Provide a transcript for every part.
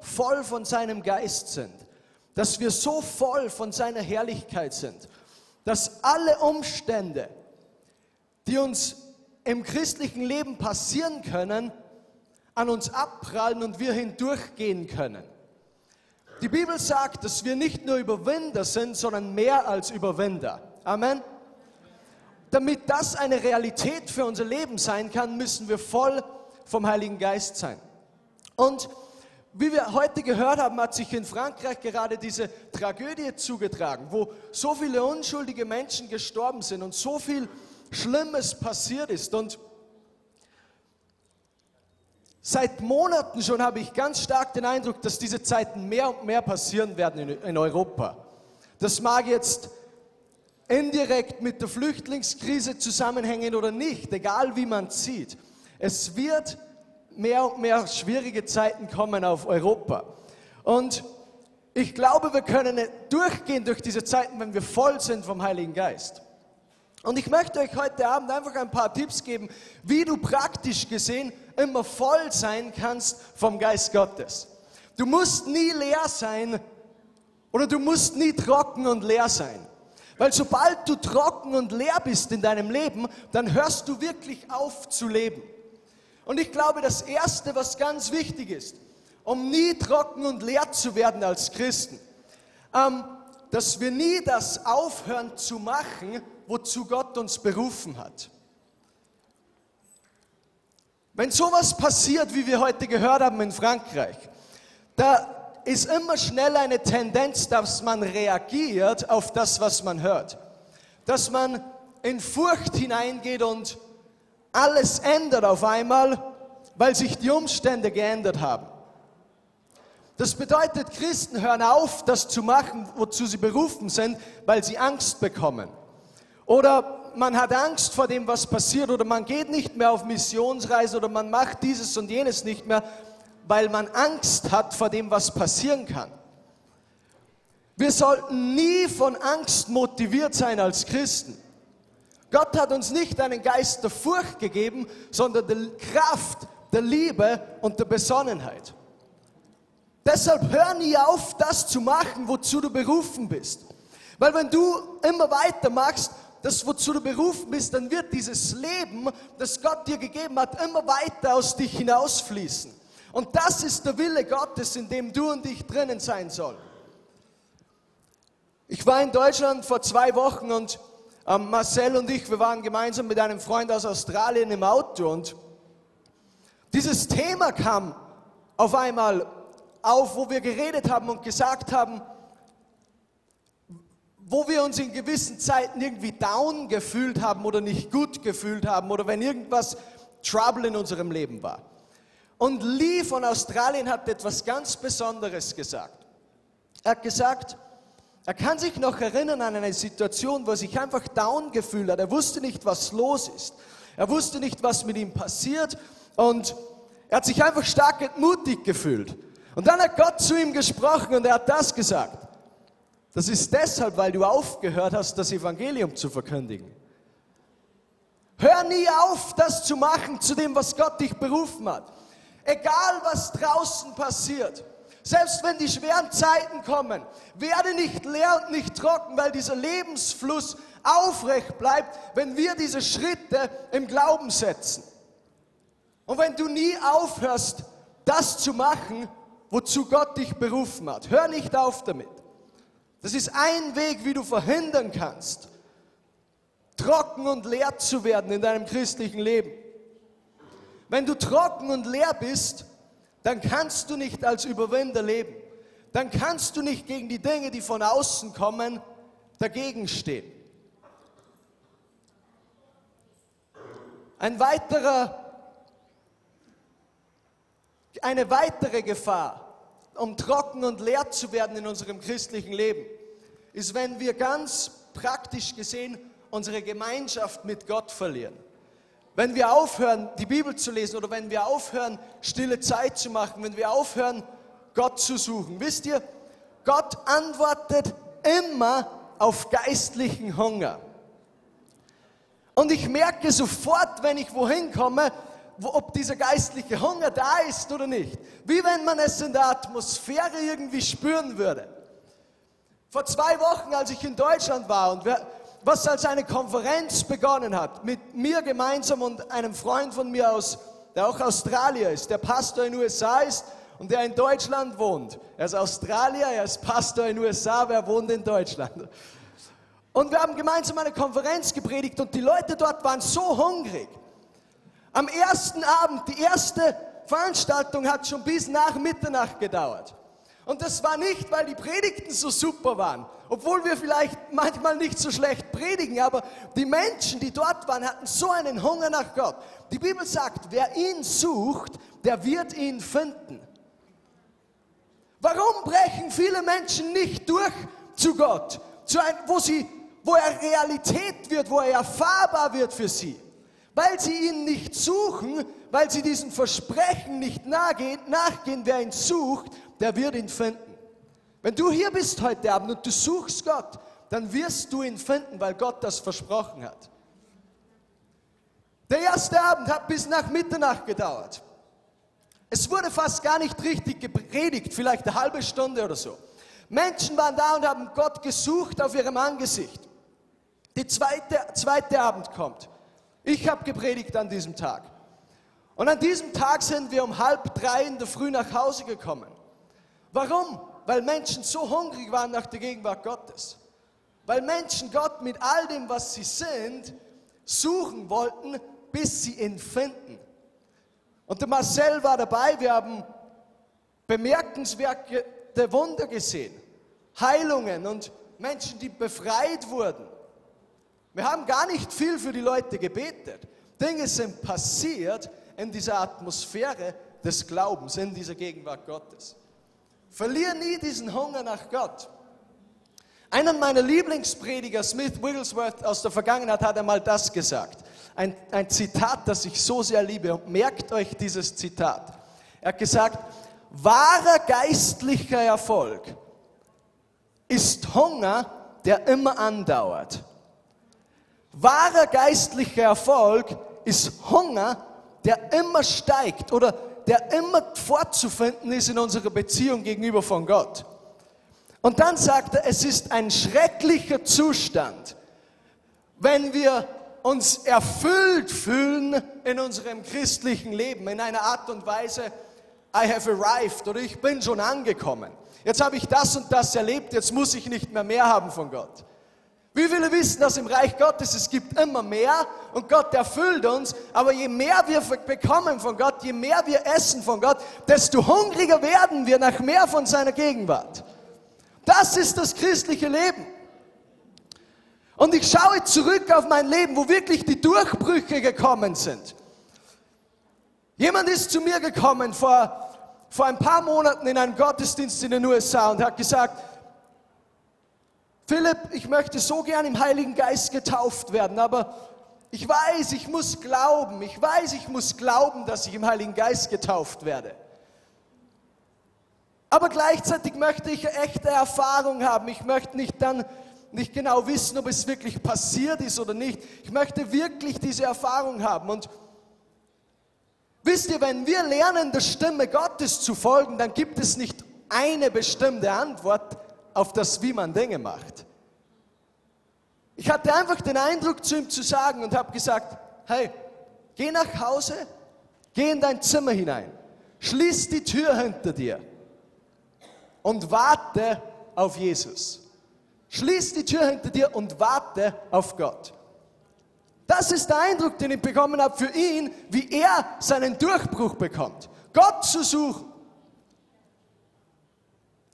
voll von seinem Geist sind, dass wir so voll von seiner Herrlichkeit sind, dass alle Umstände, die uns im christlichen Leben passieren können, an uns abprallen und wir hindurchgehen können. Die Bibel sagt, dass wir nicht nur Überwinder sind, sondern mehr als Überwinder. Amen. Damit das eine Realität für unser Leben sein kann, müssen wir voll vom Heiligen Geist sein. Und wie wir heute gehört haben, hat sich in Frankreich gerade diese Tragödie zugetragen, wo so viele unschuldige Menschen gestorben sind und so viel Schlimmes passiert ist. Und seit Monaten schon habe ich ganz stark den Eindruck, dass diese Zeiten mehr und mehr passieren werden in, Europa. Das mag jetzt indirekt mit der Flüchtlingskrise zusammenhängen oder nicht, egal wie man sieht. Es wird mehr und mehr schwierige Zeiten kommen auf Europa. Und ich glaube, wir können durchgehen durch diese Zeiten, wenn wir voll sind vom Heiligen Geist. Und ich möchte euch heute Abend einfach ein paar Tipps geben, wie du praktisch gesehen immer voll sein kannst vom Geist Gottes. Du musst nie leer sein oder du musst nie trocken und leer sein. Weil sobald du trocken und leer bist in deinem Leben, dann hörst du wirklich auf zu leben. Und ich glaube, das Erste, was ganz wichtig ist, um nie trocken und leer zu werden als Christen, ähm, dass wir nie das aufhören zu machen, wozu Gott uns berufen hat. Wenn sowas passiert, wie wir heute gehört haben in Frankreich, da ist immer schnell eine Tendenz, dass man reagiert auf das, was man hört. Dass man in Furcht hineingeht und alles ändert auf einmal, weil sich die Umstände geändert haben. Das bedeutet, Christen hören auf, das zu machen, wozu sie berufen sind, weil sie Angst bekommen. Oder man hat Angst vor dem, was passiert, oder man geht nicht mehr auf Missionsreise, oder man macht dieses und jenes nicht mehr, weil man Angst hat vor dem, was passieren kann. Wir sollten nie von Angst motiviert sein als Christen. Gott hat uns nicht einen Geist der Furcht gegeben, sondern der Kraft, der Liebe und der Besonnenheit. Deshalb hör nie auf, das zu machen, wozu du berufen bist. Weil wenn du immer weitermachst, das wozu du berufen bist, dann wird dieses Leben, das Gott dir gegeben hat, immer weiter aus dich hinausfließen. Und das ist der Wille Gottes, in dem du und ich drinnen sein sollen. Ich war in Deutschland vor zwei Wochen und Marcel und ich, wir waren gemeinsam mit einem Freund aus Australien im Auto und dieses Thema kam auf einmal auf, wo wir geredet haben und gesagt haben, wo wir uns in gewissen Zeiten irgendwie down gefühlt haben oder nicht gut gefühlt haben oder wenn irgendwas Trouble in unserem Leben war. Und Lee von Australien hat etwas ganz Besonderes gesagt. Er hat gesagt, er kann sich noch erinnern an eine Situation, wo er sich einfach down gefühlt hat. Er wusste nicht, was los ist. Er wusste nicht, was mit ihm passiert. Und er hat sich einfach stark entmutigt gefühlt. Und dann hat Gott zu ihm gesprochen und er hat das gesagt. Das ist deshalb, weil du aufgehört hast, das Evangelium zu verkündigen. Hör nie auf, das zu machen zu dem, was Gott dich berufen hat. Egal was draußen passiert, selbst wenn die schweren Zeiten kommen, werde nicht leer und nicht trocken, weil dieser Lebensfluss aufrecht bleibt, wenn wir diese Schritte im Glauben setzen. Und wenn du nie aufhörst, das zu machen, wozu Gott dich berufen hat, hör nicht auf damit. Das ist ein Weg, wie du verhindern kannst, trocken und leer zu werden in deinem christlichen Leben. Wenn du trocken und leer bist, dann kannst du nicht als Überwinder leben. Dann kannst du nicht gegen die Dinge, die von außen kommen, dagegen stehen. Ein weiterer, eine weitere Gefahr, um trocken und leer zu werden in unserem christlichen Leben, ist, wenn wir ganz praktisch gesehen unsere Gemeinschaft mit Gott verlieren. Wenn wir aufhören, die Bibel zu lesen oder wenn wir aufhören, stille Zeit zu machen, wenn wir aufhören, Gott zu suchen. Wisst ihr, Gott antwortet immer auf geistlichen Hunger. Und ich merke sofort, wenn ich wohin komme, ob dieser geistliche Hunger da ist oder nicht. Wie wenn man es in der Atmosphäre irgendwie spüren würde. Vor zwei Wochen, als ich in Deutschland war und was als eine Konferenz begonnen hat, mit mir gemeinsam und einem Freund von mir aus, der auch Australier ist, der Pastor in den USA ist und der in Deutschland wohnt. Er ist Australier, er ist Pastor in den USA, wer wohnt in Deutschland? Und wir haben gemeinsam eine Konferenz gepredigt und die Leute dort waren so hungrig. Am ersten Abend, die erste Veranstaltung hat schon bis nach Mitternacht gedauert. Und das war nicht, weil die Predigten so super waren, obwohl wir vielleicht manchmal nicht so schlecht predigen, aber die Menschen, die dort waren, hatten so einen Hunger nach Gott. Die Bibel sagt, wer ihn sucht, der wird ihn finden. Warum brechen viele Menschen nicht durch zu Gott, zu ein, wo, sie, wo er Realität wird, wo er erfahrbar wird für sie? Weil sie ihn nicht suchen, weil sie diesem Versprechen nicht nachgehen, nachgehen, wer ihn sucht, der wird ihn finden. Wenn du hier bist heute Abend und du suchst Gott, dann wirst du ihn finden, weil Gott das versprochen hat. Der erste Abend hat bis nach Mitternacht gedauert. Es wurde fast gar nicht richtig gepredigt, vielleicht eine halbe Stunde oder so. Menschen waren da und haben Gott gesucht auf ihrem Angesicht. Der zweite, zweite Abend kommt. Ich habe gepredigt an diesem Tag. Und an diesem Tag sind wir um halb drei in der Früh nach Hause gekommen. Warum? Weil Menschen so hungrig waren nach der Gegenwart Gottes. Weil Menschen Gott mit all dem, was sie sind, suchen wollten, bis sie ihn finden. Und der Marcel war dabei. Wir haben bemerkenswerte Wunder gesehen. Heilungen und Menschen, die befreit wurden. Wir haben gar nicht viel für die Leute gebetet. Dinge sind passiert in dieser Atmosphäre des Glaubens, in dieser Gegenwart Gottes. Verlier nie diesen Hunger nach Gott. Einer meiner Lieblingsprediger, Smith Wigglesworth aus der Vergangenheit, hat einmal das gesagt ein, ein Zitat, das ich so sehr liebe. Und merkt euch dieses Zitat. Er hat gesagt, wahrer geistlicher Erfolg ist Hunger, der immer andauert. Wahrer geistlicher Erfolg ist Hunger, der immer steigt oder der immer fortzufinden ist in unserer Beziehung gegenüber von Gott. Und dann sagt er, es ist ein schrecklicher Zustand, wenn wir uns erfüllt fühlen in unserem christlichen Leben, in einer Art und Weise, I have arrived oder ich bin schon angekommen. Jetzt habe ich das und das erlebt, jetzt muss ich nicht mehr mehr haben von Gott. Wie viele wissen, dass im Reich Gottes es gibt immer mehr und Gott erfüllt uns, aber je mehr wir bekommen von Gott, je mehr wir essen von Gott, desto hungriger werden wir nach mehr von seiner Gegenwart. Das ist das christliche Leben. Und ich schaue zurück auf mein Leben, wo wirklich die Durchbrüche gekommen sind. Jemand ist zu mir gekommen vor, vor ein paar Monaten in einem Gottesdienst in den USA und hat gesagt, Philipp, ich möchte so gern im Heiligen Geist getauft werden, aber ich weiß, ich muss glauben, ich weiß, ich muss glauben, dass ich im Heiligen Geist getauft werde. Aber gleichzeitig möchte ich echte Erfahrung haben. Ich möchte nicht dann nicht genau wissen, ob es wirklich passiert ist oder nicht. Ich möchte wirklich diese Erfahrung haben. Und wisst ihr, wenn wir lernen, der Stimme Gottes zu folgen, dann gibt es nicht eine bestimmte Antwort auf das, wie man Dinge macht. Ich hatte einfach den Eindruck, zu ihm zu sagen und habe gesagt, hey, geh nach Hause, geh in dein Zimmer hinein, schließ die Tür hinter dir und warte auf Jesus. Schließ die Tür hinter dir und warte auf Gott. Das ist der Eindruck, den ich bekommen habe für ihn, wie er seinen Durchbruch bekommt. Gott zu suchen.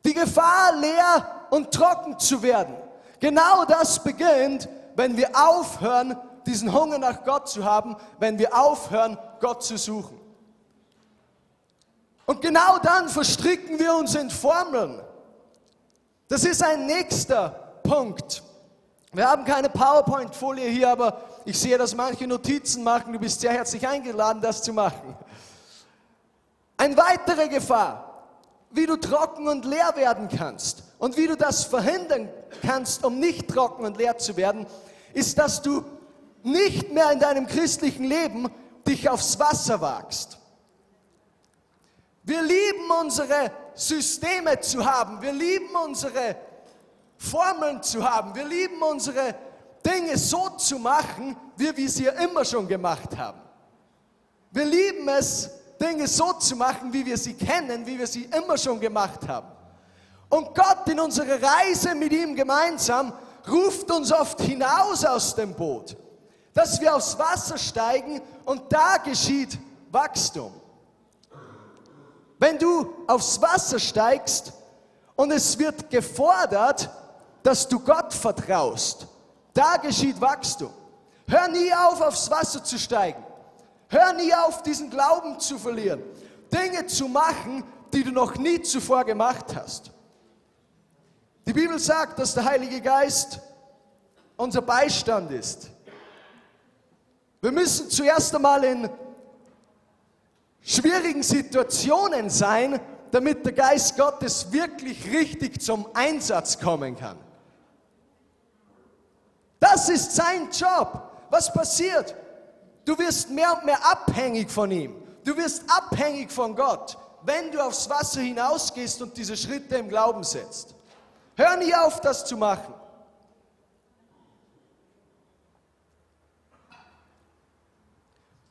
Die Gefahr, leer und trocken zu werden. Genau das beginnt, wenn wir aufhören, diesen Hunger nach Gott zu haben, wenn wir aufhören, Gott zu suchen. Und genau dann verstricken wir uns in Formeln. Das ist ein nächster Punkt. Wir haben keine PowerPoint-Folie hier, aber ich sehe, dass manche Notizen machen. Du bist sehr herzlich eingeladen, das zu machen. Eine weitere Gefahr, wie du trocken und leer werden kannst und wie du das verhindern kannst, um nicht trocken und leer zu werden, ist, dass du nicht mehr in deinem christlichen Leben dich aufs Wasser wagst. Wir lieben unsere Systeme zu haben. Wir lieben unsere Formeln zu haben. Wir lieben unsere Dinge so zu machen, wie wir sie immer schon gemacht haben. Wir lieben es, Dinge so zu machen, wie wir sie kennen, wie wir sie immer schon gemacht haben. Und Gott in unserer Reise mit ihm gemeinsam ruft uns oft hinaus aus dem Boot, dass wir aufs Wasser steigen und da geschieht Wachstum. Wenn du aufs Wasser steigst und es wird gefordert, dass du Gott vertraust, da geschieht Wachstum. Hör nie auf, aufs Wasser zu steigen. Hör nie auf, diesen Glauben zu verlieren. Dinge zu machen, die du noch nie zuvor gemacht hast. Die Bibel sagt, dass der Heilige Geist unser Beistand ist. Wir müssen zuerst einmal in schwierigen Situationen sein, damit der Geist Gottes wirklich richtig zum Einsatz kommen kann. Das ist sein Job. Was passiert? Du wirst mehr und mehr abhängig von ihm. Du wirst abhängig von Gott, wenn du aufs Wasser hinausgehst und diese Schritte im Glauben setzt. Hör nie auf, das zu machen.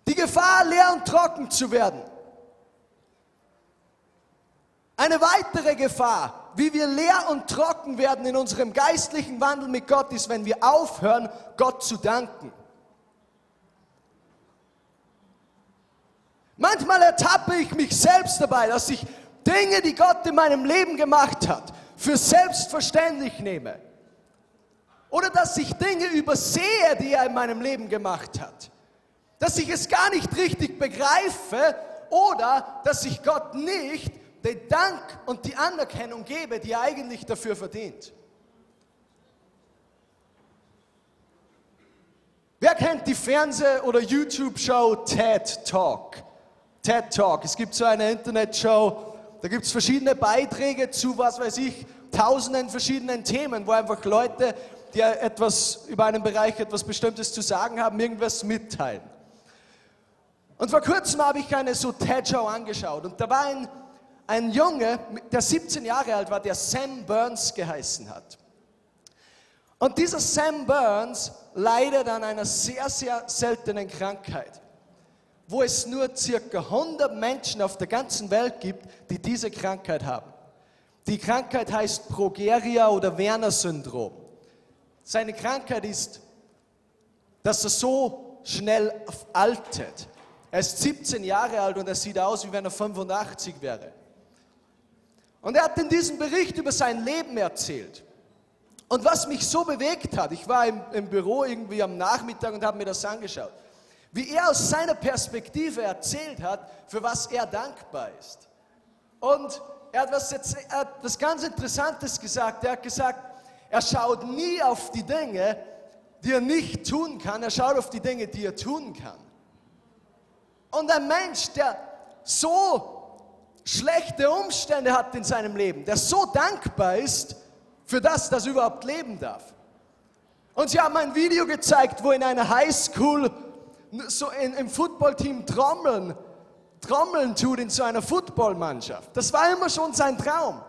Die Gefahr, leer und trocken zu werden. Eine weitere Gefahr, wie wir leer und trocken werden in unserem geistlichen Wandel mit Gott, ist, wenn wir aufhören, Gott zu danken. Manchmal ertappe ich mich selbst dabei, dass ich Dinge, die Gott in meinem Leben gemacht hat, für selbstverständlich nehme. Oder dass ich Dinge übersehe, die er in meinem Leben gemacht hat. Dass ich es gar nicht richtig begreife oder dass ich Gott nicht den Dank und die Anerkennung gebe, die er eigentlich dafür verdient. Wer kennt die Fernseh- oder YouTube-Show TED Talk? TED Talk. Es gibt so eine Internetshow, da gibt es verschiedene Beiträge zu, was weiß ich, tausenden verschiedenen Themen, wo einfach Leute, die etwas über einen Bereich, etwas Bestimmtes zu sagen haben, irgendwas mitteilen. Und vor kurzem habe ich eine so TED-Show angeschaut und da war ein ein Junge, der 17 Jahre alt war, der Sam Burns geheißen hat. Und dieser Sam Burns leidet an einer sehr, sehr seltenen Krankheit, wo es nur circa 100 Menschen auf der ganzen Welt gibt, die diese Krankheit haben. Die Krankheit heißt Progeria oder Werner-Syndrom. Seine Krankheit ist, dass er so schnell altet. Er ist 17 Jahre alt und er sieht aus, wie wenn er 85 wäre. Und er hat in diesem Bericht über sein Leben erzählt. Und was mich so bewegt hat, ich war im, im Büro irgendwie am Nachmittag und habe mir das angeschaut, wie er aus seiner Perspektive erzählt hat, für was er dankbar ist. Und er hat was, jetzt, er hat was ganz Interessantes gesagt. Er hat gesagt, er schaut nie auf die Dinge, die er nicht tun kann, er schaut auf die Dinge, die er tun kann. Und ein Mensch, der so schlechte Umstände hat in seinem Leben, der so dankbar ist für das, dass er überhaupt leben darf. Und sie haben ein Video gezeigt, wo in einer Highschool so in, im Footballteam Trommeln, Trommeln tut in so einer Footballmannschaft. Das war immer schon sein Traum.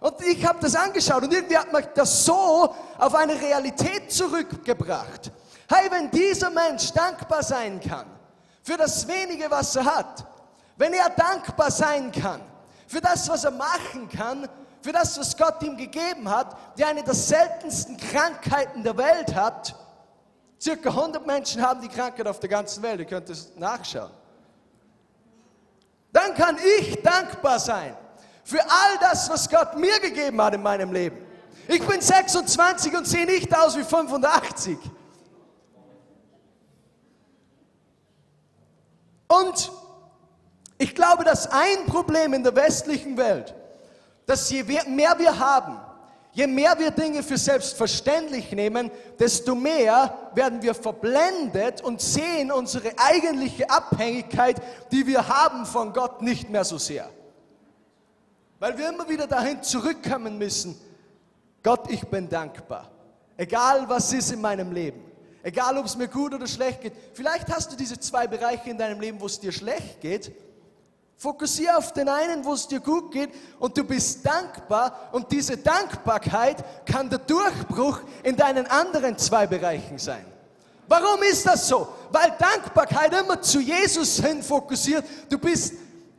Und ich habe das angeschaut und irgendwie hat mich das so auf eine Realität zurückgebracht. Hey, wenn dieser Mensch dankbar sein kann für das wenige, was er hat, wenn er dankbar sein kann für das, was er machen kann, für das, was Gott ihm gegeben hat, der eine der seltensten Krankheiten der Welt hat. Circa 100 Menschen haben die Krankheit auf der ganzen Welt, ihr könnt es nachschauen. Dann kann ich dankbar sein für all das, was Gott mir gegeben hat in meinem Leben. Ich bin 26 und sehe nicht aus wie 85. Und ich glaube, dass ein Problem in der westlichen Welt, dass je mehr wir haben, je mehr wir Dinge für selbstverständlich nehmen, desto mehr werden wir verblendet und sehen unsere eigentliche Abhängigkeit, die wir haben von Gott, nicht mehr so sehr. Weil wir immer wieder dahin zurückkommen müssen, Gott, ich bin dankbar. Egal was ist in meinem Leben. Egal, ob es mir gut oder schlecht geht. Vielleicht hast du diese zwei Bereiche in deinem Leben, wo es dir schlecht geht. Fokussiere auf den einen, wo es dir gut geht und du bist dankbar und diese Dankbarkeit kann der Durchbruch in deinen anderen zwei Bereichen sein. Warum ist das so? Weil Dankbarkeit immer zu Jesus hin fokussiert. Du bist,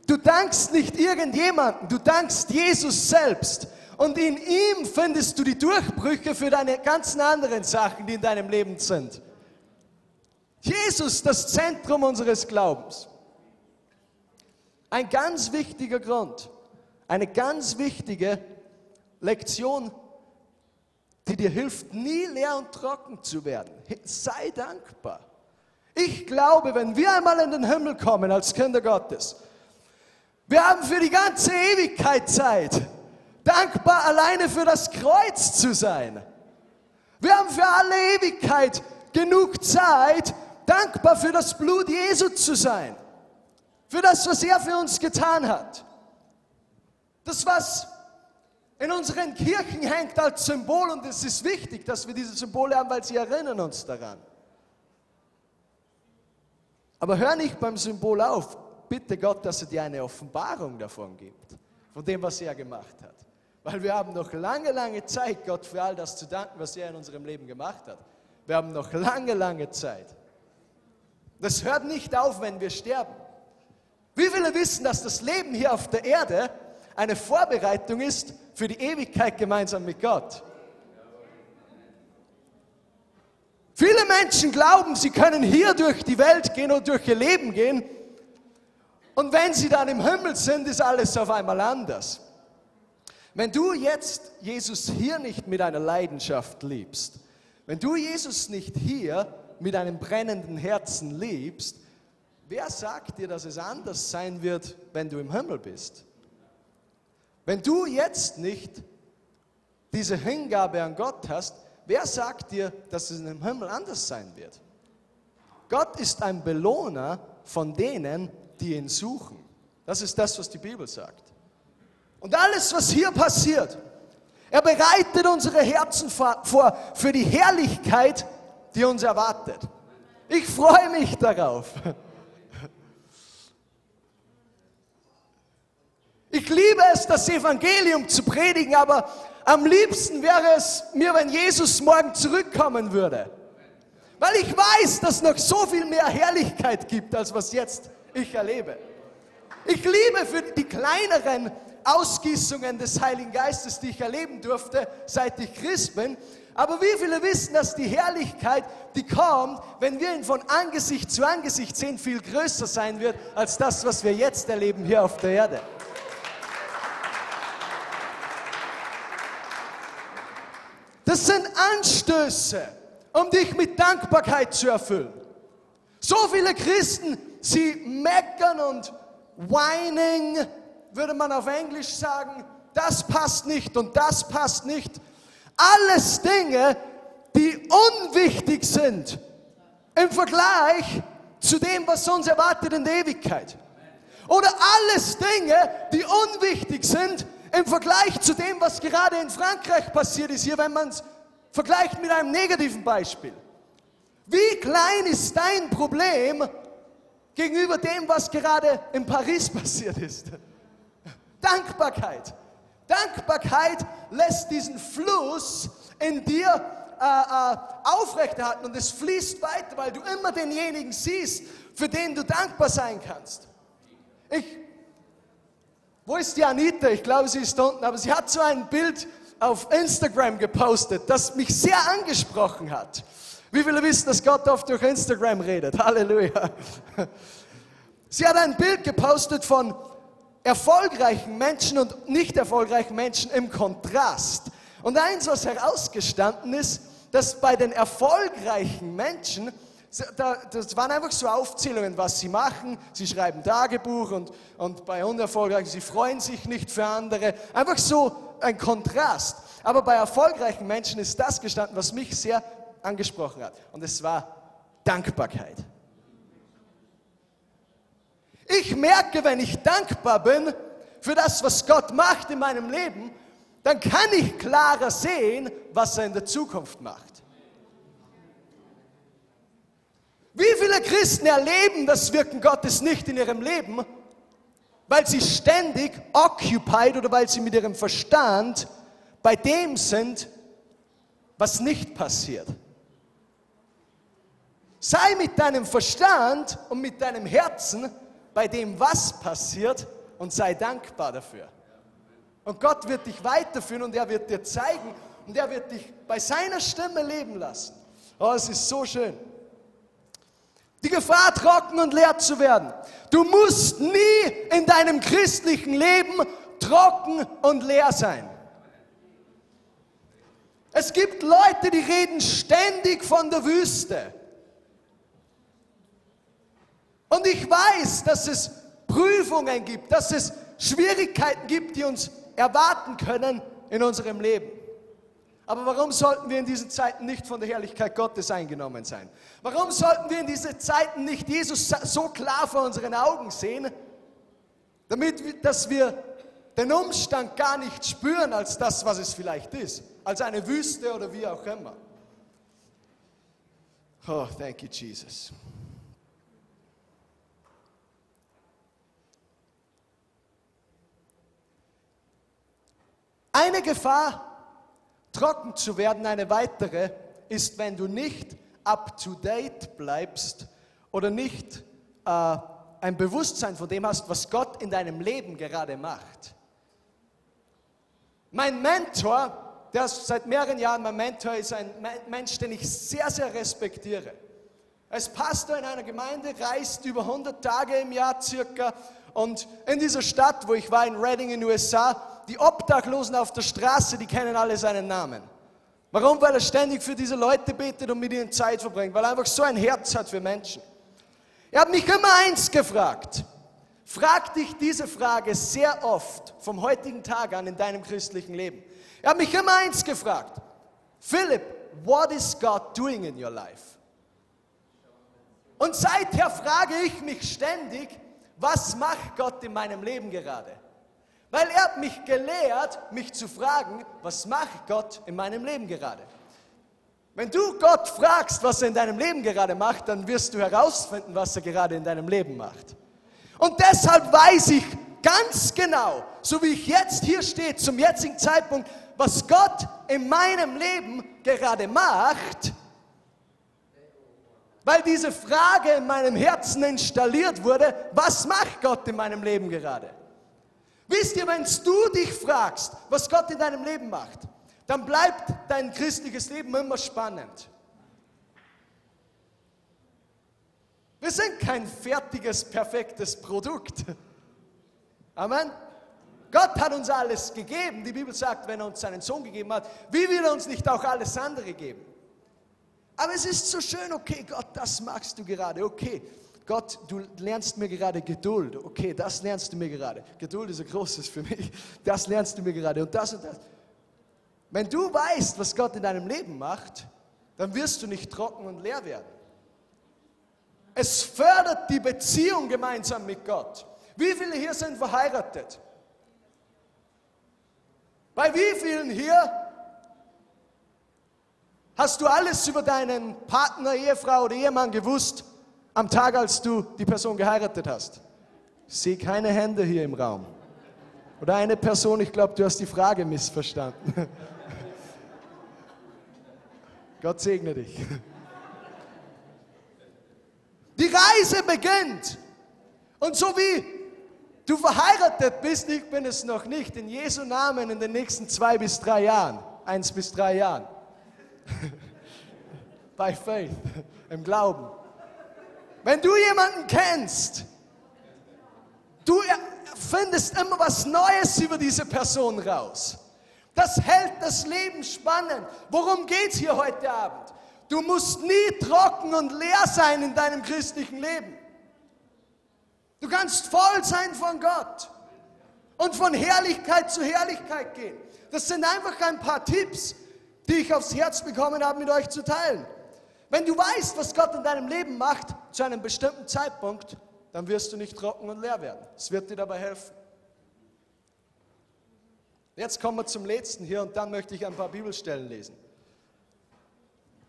du dankst nicht irgendjemanden, du dankst Jesus selbst. Und in ihm findest du die Durchbrüche für deine ganzen anderen Sachen, die in deinem Leben sind. Jesus, das Zentrum unseres Glaubens. Ein ganz wichtiger Grund, eine ganz wichtige Lektion, die dir hilft, nie leer und trocken zu werden. Sei dankbar. Ich glaube, wenn wir einmal in den Himmel kommen als Kinder Gottes, wir haben für die ganze Ewigkeit Zeit dankbar alleine für das Kreuz zu sein. Wir haben für alle Ewigkeit genug Zeit, dankbar für das Blut Jesu zu sein. Für das, was er für uns getan hat. Das, was in unseren Kirchen hängt als Symbol und es ist wichtig, dass wir diese Symbole haben, weil sie erinnern uns daran. Aber hör nicht beim Symbol auf. Bitte Gott, dass er dir eine Offenbarung davon gibt, von dem, was er gemacht hat. Weil wir haben noch lange, lange Zeit, Gott für all das zu danken, was er in unserem Leben gemacht hat. Wir haben noch lange, lange Zeit. Das hört nicht auf, wenn wir sterben. Wie viele wissen, dass das Leben hier auf der Erde eine Vorbereitung ist für die Ewigkeit gemeinsam mit Gott? Viele Menschen glauben, sie können hier durch die Welt gehen und durch ihr Leben gehen. Und wenn sie dann im Himmel sind, ist alles auf einmal anders. Wenn du jetzt Jesus hier nicht mit einer Leidenschaft liebst, wenn du Jesus nicht hier mit einem brennenden Herzen liebst, wer sagt dir, dass es anders sein wird, wenn du im Himmel bist? Wenn du jetzt nicht diese Hingabe an Gott hast, wer sagt dir, dass es im Himmel anders sein wird? Gott ist ein Belohner von denen, die ihn suchen. Das ist das, was die Bibel sagt. Und alles, was hier passiert, er bereitet unsere Herzen vor für die Herrlichkeit, die uns erwartet. Ich freue mich darauf. Ich liebe es, das Evangelium zu predigen, aber am liebsten wäre es mir, wenn Jesus morgen zurückkommen würde. Weil ich weiß, dass es noch so viel mehr Herrlichkeit gibt, als was jetzt ich erlebe. Ich liebe für die kleineren Ausgießungen des Heiligen Geistes, die ich erleben durfte, seit ich Christ bin. Aber wie viele wissen, dass die Herrlichkeit, die kommt, wenn wir ihn von Angesicht zu Angesicht sehen, viel größer sein wird als das, was wir jetzt erleben hier auf der Erde? Das sind Anstöße, um dich mit Dankbarkeit zu erfüllen. So viele Christen, sie meckern und whining würde man auf Englisch sagen, das passt nicht und das passt nicht. Alles Dinge, die unwichtig sind im Vergleich zu dem, was uns erwartet in der Ewigkeit. Oder alles Dinge, die unwichtig sind im Vergleich zu dem, was gerade in Frankreich passiert ist, hier, wenn man es vergleicht mit einem negativen Beispiel. Wie klein ist dein Problem gegenüber dem, was gerade in Paris passiert ist? Dankbarkeit. Dankbarkeit lässt diesen Fluss in dir äh, äh, aufrechterhalten und es fließt weiter, weil du immer denjenigen siehst, für den du dankbar sein kannst. Ich, wo ist die Anita? Ich glaube, sie ist unten, aber sie hat so ein Bild auf Instagram gepostet, das mich sehr angesprochen hat. Wie viele wissen, dass Gott oft durch Instagram redet? Halleluja. Sie hat ein Bild gepostet von erfolgreichen Menschen und nicht erfolgreichen Menschen im Kontrast. Und eins, was herausgestanden ist, dass bei den erfolgreichen Menschen, das waren einfach so Aufzählungen, was sie machen. Sie schreiben Tagebuch und, und bei unerfolgreichen, sie freuen sich nicht für andere. Einfach so ein Kontrast. Aber bei erfolgreichen Menschen ist das gestanden, was mich sehr angesprochen hat. Und es war Dankbarkeit. Ich merke, wenn ich dankbar bin für das, was Gott macht in meinem Leben, dann kann ich klarer sehen, was er in der Zukunft macht. Wie viele Christen erleben das Wirken Gottes nicht in ihrem Leben, weil sie ständig occupied oder weil sie mit ihrem Verstand bei dem sind, was nicht passiert. Sei mit deinem Verstand und mit deinem Herzen bei dem, was passiert und sei dankbar dafür. Und Gott wird dich weiterführen und er wird dir zeigen und er wird dich bei seiner Stimme leben lassen. Oh, es ist so schön. Die Gefahr, trocken und leer zu werden. Du musst nie in deinem christlichen Leben trocken und leer sein. Es gibt Leute, die reden ständig von der Wüste. Und ich weiß, dass es Prüfungen gibt, dass es Schwierigkeiten gibt, die uns erwarten können in unserem Leben. Aber warum sollten wir in diesen Zeiten nicht von der Herrlichkeit Gottes eingenommen sein? Warum sollten wir in diesen Zeiten nicht Jesus so klar vor unseren Augen sehen, damit dass wir den Umstand gar nicht spüren als das, was es vielleicht ist, als eine Wüste oder wie auch immer. Oh, thank you, Jesus. Eine Gefahr, trocken zu werden, eine weitere, ist, wenn du nicht up-to-date bleibst oder nicht äh, ein Bewusstsein von dem hast, was Gott in deinem Leben gerade macht. Mein Mentor, der ist seit mehreren Jahren mein Mentor, ist ein Mensch, den ich sehr, sehr respektiere. Als Pastor in einer Gemeinde reist über 100 Tage im Jahr circa und in dieser Stadt, wo ich war, in Reading in den USA, die Obdachlosen auf der Straße, die kennen alle seinen Namen. Warum? Weil er ständig für diese Leute betet und mit ihnen Zeit verbringt, weil er einfach so ein Herz hat für Menschen. Er hat mich immer eins gefragt. Frag dich diese Frage sehr oft vom heutigen Tag an in deinem christlichen Leben. Er hat mich immer eins gefragt. Philipp, what is God doing in your life? Und seither frage ich mich ständig, was macht Gott in meinem Leben gerade? Weil er hat mich gelehrt, mich zu fragen, was macht Gott in meinem Leben gerade? Wenn du Gott fragst, was er in deinem Leben gerade macht, dann wirst du herausfinden, was er gerade in deinem Leben macht. Und deshalb weiß ich ganz genau, so wie ich jetzt hier stehe, zum jetzigen Zeitpunkt, was Gott in meinem Leben gerade macht, weil diese Frage in meinem Herzen installiert wurde, was macht Gott in meinem Leben gerade? Wisst ihr, wenn du dich fragst, was Gott in deinem Leben macht, dann bleibt dein christliches Leben immer spannend. Wir sind kein fertiges, perfektes Produkt. Amen. Gott hat uns alles gegeben. Die Bibel sagt, wenn er uns seinen Sohn gegeben hat, wie will er uns nicht auch alles andere geben? Aber es ist so schön, okay, Gott, das magst du gerade, okay. Gott, du lernst mir gerade Geduld. Okay, das lernst du mir gerade. Geduld ist ein großes für mich. Das lernst du mir gerade und das und das. Wenn du weißt, was Gott in deinem Leben macht, dann wirst du nicht trocken und leer werden. Es fördert die Beziehung gemeinsam mit Gott. Wie viele hier sind verheiratet? Bei wie vielen hier hast du alles über deinen Partner, Ehefrau oder Ehemann gewusst, am Tag, als du die Person geheiratet hast? Ich sehe keine Hände hier im Raum. Oder eine Person, ich glaube, du hast die Frage missverstanden. Gott segne dich. Die Reise beginnt. Und so wie du verheiratet bist, ich bin es noch nicht, in Jesu Namen in den nächsten zwei bis drei Jahren, eins bis drei Jahren, by faith, im Glauben, wenn du jemanden kennst, du findest immer was Neues über diese Person raus. Das hält das Leben spannend. Worum geht es hier heute Abend? Du musst nie trocken und leer sein in deinem christlichen Leben. Du kannst voll sein von Gott und von Herrlichkeit zu Herrlichkeit gehen. Das sind einfach ein paar Tipps, die ich aufs Herz bekommen habe, mit euch zu teilen. Wenn du weißt, was Gott in deinem Leben macht, zu einem bestimmten Zeitpunkt, dann wirst du nicht trocken und leer werden. Es wird dir dabei helfen. Jetzt kommen wir zum letzten hier und dann möchte ich ein paar Bibelstellen lesen.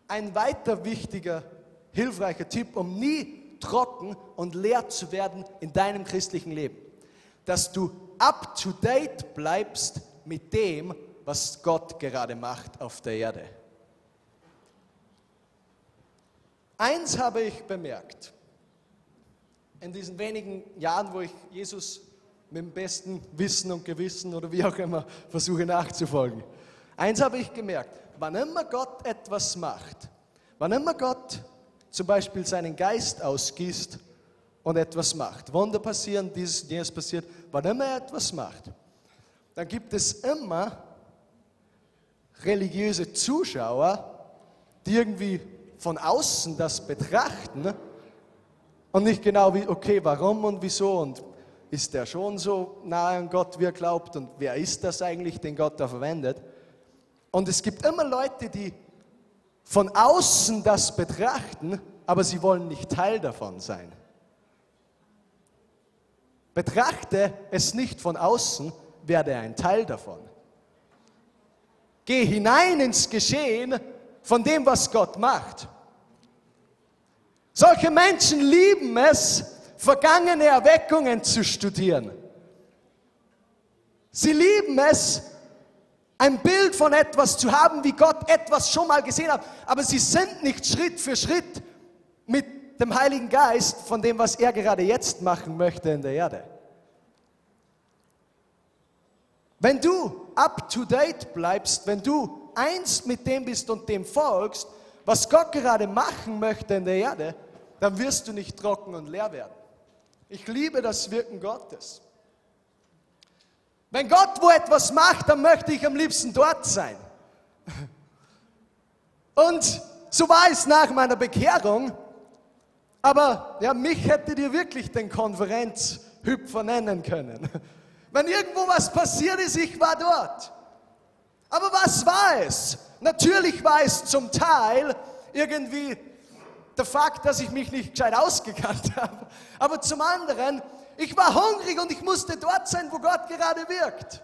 Ein weiter wichtiger hilfreicher Tipp, um nie trocken und leer zu werden in deinem christlichen Leben. Dass du up to date bleibst mit dem, was Gott gerade macht auf der Erde. Eins habe ich bemerkt in diesen wenigen Jahren, wo ich Jesus mit dem besten Wissen und Gewissen oder wie auch immer versuche nachzufolgen. Eins habe ich gemerkt, wann immer Gott etwas macht, wann immer Gott zum Beispiel seinen Geist ausgießt und etwas macht, Wunder passieren, dieses und jenes passiert, wann immer er etwas macht, dann gibt es immer religiöse Zuschauer, die irgendwie von außen das betrachten und nicht genau wie, okay, warum und wieso und ist der schon so nahe an Gott, wie er glaubt und wer ist das eigentlich, den Gott da verwendet. Und es gibt immer Leute, die von außen das betrachten, aber sie wollen nicht Teil davon sein. Betrachte es nicht von außen, werde ein Teil davon. Geh hinein ins Geschehen von dem, was Gott macht. Solche Menschen lieben es, vergangene Erweckungen zu studieren. Sie lieben es, ein Bild von etwas zu haben, wie Gott etwas schon mal gesehen hat, aber sie sind nicht Schritt für Schritt mit dem Heiligen Geist von dem, was er gerade jetzt machen möchte in der Erde. Wenn du up to date bleibst, wenn du eins mit dem bist und dem folgst, was Gott gerade machen möchte in der Erde, dann wirst du nicht trocken und leer werden. Ich liebe das Wirken Gottes. Wenn Gott wo etwas macht, dann möchte ich am liebsten dort sein. Und so war es nach meiner Bekehrung. Aber ja, mich hätte dir wirklich den Konferenzhüpfer nennen können. Wenn irgendwo was passiert ist, ich war dort. Aber was war es? Natürlich war es zum Teil irgendwie der Fakt, dass ich mich nicht gescheit ausgekannt habe. Aber zum anderen, ich war hungrig und ich musste dort sein, wo Gott gerade wirkt.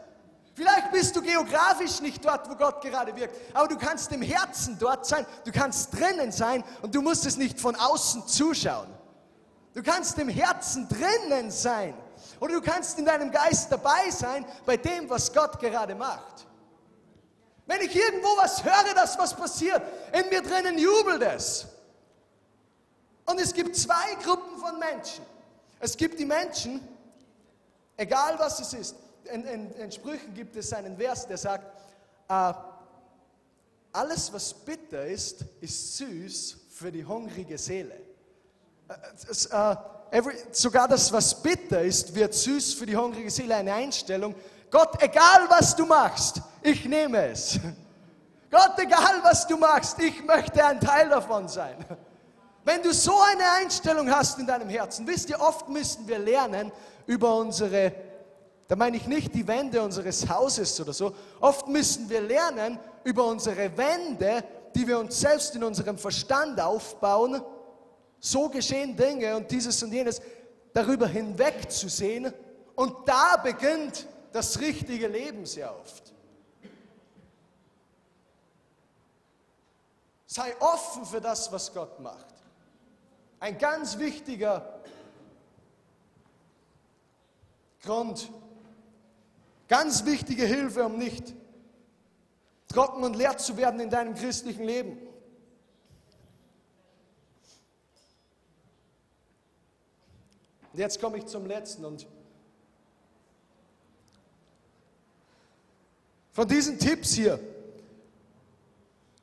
Vielleicht bist du geografisch nicht dort, wo Gott gerade wirkt, aber du kannst im Herzen dort sein, du kannst drinnen sein und du musst es nicht von außen zuschauen. Du kannst im Herzen drinnen sein oder du kannst in deinem Geist dabei sein bei dem, was Gott gerade macht. Wenn ich irgendwo was höre, dass was passiert, in mir drinnen jubelt es. Und es gibt zwei Gruppen von Menschen. Es gibt die Menschen, egal was es ist. In, in, in Sprüchen gibt es einen Vers, der sagt, äh, alles was bitter ist, ist süß für die hungrige Seele. Äh, äh, every, sogar das, was bitter ist, wird süß für die hungrige Seele. Eine Einstellung. Gott, egal was du machst, ich nehme es. Gott, egal was du machst, ich möchte ein Teil davon sein. Wenn du so eine Einstellung hast in deinem Herzen, wisst ihr, oft müssen wir lernen über unsere, da meine ich nicht die Wände unseres Hauses oder so, oft müssen wir lernen über unsere Wände, die wir uns selbst in unserem Verstand aufbauen, so geschehen Dinge und dieses und jenes, darüber hinweg zu sehen und da beginnt das richtige Leben sehr oft. Sei offen für das, was Gott macht. Ein ganz wichtiger Grund, ganz wichtige Hilfe, um nicht trocken und leer zu werden in deinem christlichen Leben. Und jetzt komme ich zum letzten und von diesen Tipps hier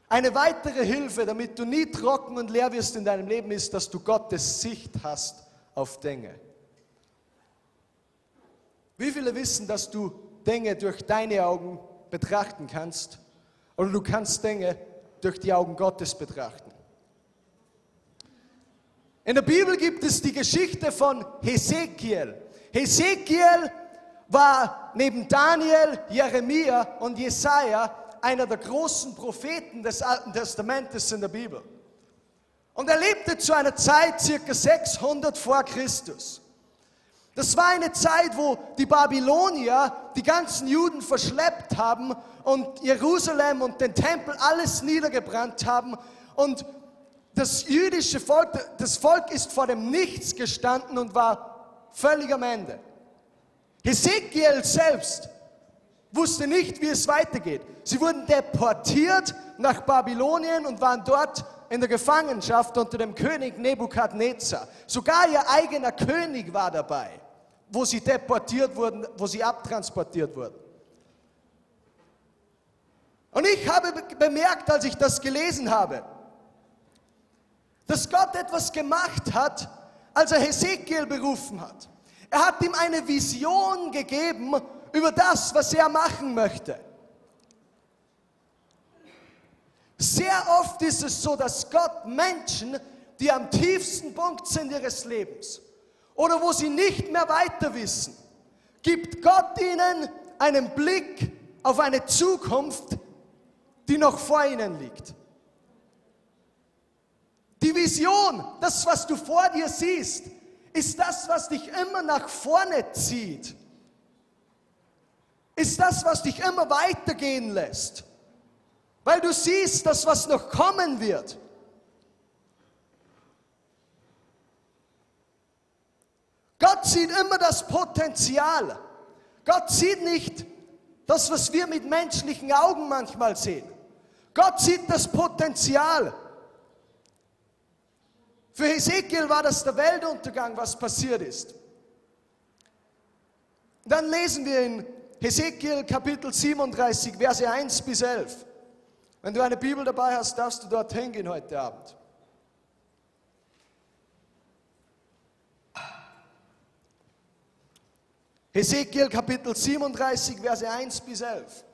eine weitere Hilfe, damit du nie trocken und leer wirst in deinem Leben, ist, dass du Gottes Sicht hast auf Dinge. Wie viele wissen, dass du Dinge durch deine Augen betrachten kannst oder du kannst Dinge durch die Augen Gottes betrachten? In der Bibel gibt es die Geschichte von Hesekiel. Hesekiel war neben Daniel, Jeremia und Jesaja einer der großen Propheten des Alten Testamentes in der Bibel. Und er lebte zu einer Zeit circa 600 vor Christus. Das war eine Zeit, wo die Babylonier die ganzen Juden verschleppt haben und Jerusalem und den Tempel alles niedergebrannt haben. Und Das jüdische Volk, das Volk ist vor dem Nichts gestanden und war völlig am Ende. Hesekiel selbst wusste nicht, wie es weitergeht. Sie wurden deportiert nach Babylonien und waren dort in der Gefangenschaft unter dem König Nebukadnezar. Sogar ihr eigener König war dabei, wo sie deportiert wurden, wo sie abtransportiert wurden. Und ich habe bemerkt, als ich das gelesen habe, dass Gott etwas gemacht hat, als er Hesekiel berufen hat. Er hat ihm eine Vision gegeben über das, was er machen möchte. Sehr oft ist es so, dass Gott Menschen, die am tiefsten Punkt sind ihres Lebens oder wo sie nicht mehr weiter wissen, gibt Gott ihnen einen Blick auf eine Zukunft, die noch vor ihnen liegt. Die Vision, das, was du vor dir siehst, ist das, was dich immer nach vorne zieht. Ist das, was dich immer weitergehen lässt. Weil du siehst, dass was noch kommen wird. Gott sieht immer das Potenzial. Gott sieht nicht das, was wir mit menschlichen Augen manchmal sehen. Gott sieht das Potenzial. Für Hesekiel war das der Weltuntergang, was passiert ist. Dann lesen wir in Hesekiel Kapitel 37, Verse 1 bis 11. Wenn du eine Bibel dabei hast, darfst du dort hingehen heute Abend. Hesekiel Kapitel 37, Verse 1 bis 11.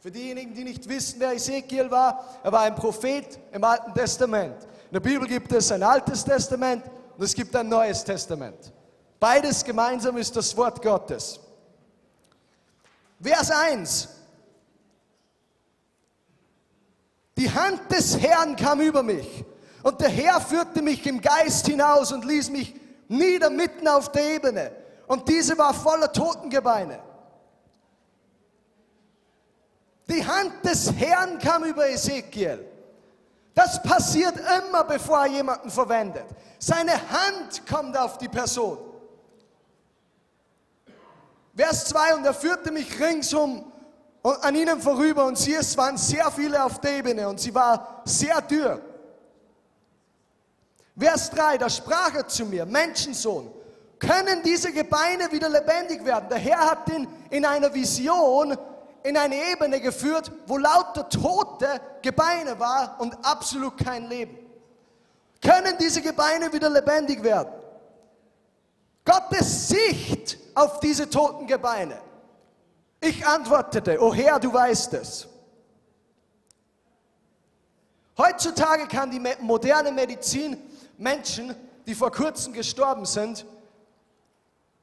Für diejenigen, die nicht wissen, wer Ezekiel war, er war ein Prophet im Alten Testament. In der Bibel gibt es ein Altes Testament und es gibt ein Neues Testament. Beides gemeinsam ist das Wort Gottes. Vers 1. Die Hand des Herrn kam über mich und der Herr führte mich im Geist hinaus und ließ mich nieder mitten auf der Ebene. Und diese war voller Totengebeine. Die Hand des Herrn kam über Ezekiel. Das passiert immer, bevor er jemanden verwendet. Seine Hand kommt auf die Person. Vers 2, und er führte mich ringsum an ihnen vorüber und sie, es waren sehr viele auf der Ebene und sie war sehr dürr. Vers 3, da sprach er zu mir, Menschensohn, können diese Gebeine wieder lebendig werden? Der Herr hat ihn in einer Vision in eine Ebene geführt, wo lauter tote Gebeine war und absolut kein Leben. Können diese Gebeine wieder lebendig werden? Gottes Sicht auf diese toten Gebeine. Ich antwortete, oh Herr, du weißt es. Heutzutage kann die moderne Medizin Menschen, die vor kurzem gestorben sind,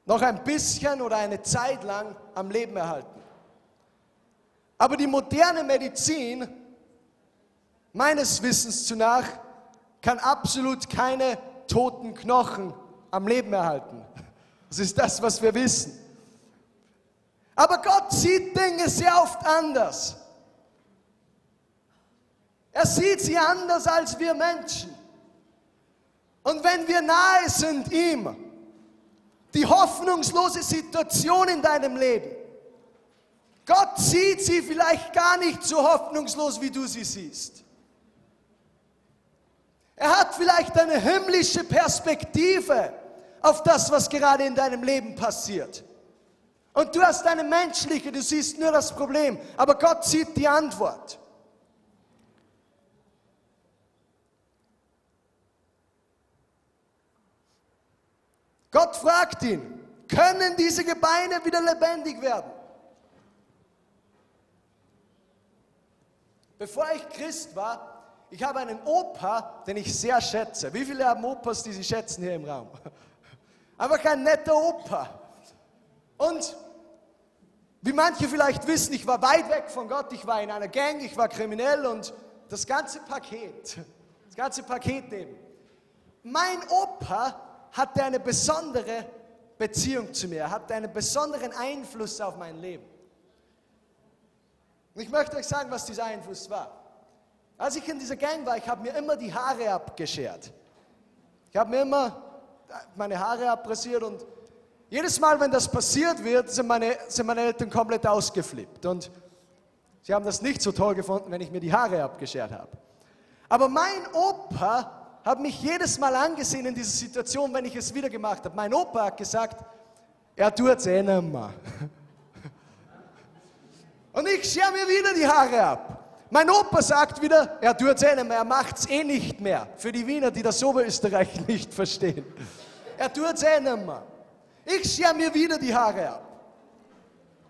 noch ein bisschen oder eine Zeit lang am Leben erhalten. Aber die moderne Medizin, meines Wissens zu nach, kann absolut keine toten Knochen am Leben erhalten. Das ist das, was wir wissen. Aber Gott sieht Dinge sehr oft anders. Er sieht sie anders als wir Menschen. Und wenn wir nahe sind ihm, die hoffnungslose Situation in deinem Leben, Gott sieht sie vielleicht gar nicht so hoffnungslos, wie du sie siehst. Er hat vielleicht eine himmlische Perspektive auf das, was gerade in deinem Leben passiert. Und du hast eine menschliche, du siehst nur das Problem, aber Gott sieht die Antwort. Gott fragt ihn, können diese Gebeine wieder lebendig werden? Bevor ich Christ war, ich habe einen Opa, den ich sehr schätze. Wie viele haben Opas, die Sie schätzen hier im Raum? Einfach ein netter Opa. Und wie manche vielleicht wissen, ich war weit weg von Gott, ich war in einer Gang, ich war kriminell und das ganze Paket, das ganze Paket eben. Mein Opa hatte eine besondere Beziehung zu mir, hatte einen besonderen Einfluss auf mein Leben. Und ich möchte euch sagen, was dieser Einfluss war. Als ich in dieser Gang war, ich habe mir immer die Haare abgeschert. Ich habe mir immer meine Haare abrasiert und jedes Mal, wenn das passiert wird, sind meine, sind meine Eltern komplett ausgeflippt. Und sie haben das nicht so toll gefunden, wenn ich mir die Haare abgeschert habe. Aber mein Opa hat mich jedes Mal angesehen in dieser Situation, wenn ich es wieder gemacht habe. Mein Opa hat gesagt, er tut es eh nicht mehr. Und ich schere mir wieder die Haare ab. Mein Opa sagt wieder, er tut es eh nicht mehr, er macht es eh nicht mehr. Für die Wiener, die das Oberösterreich nicht verstehen. Er tut es eh nicht mehr. Ich schere mir wieder die Haare ab.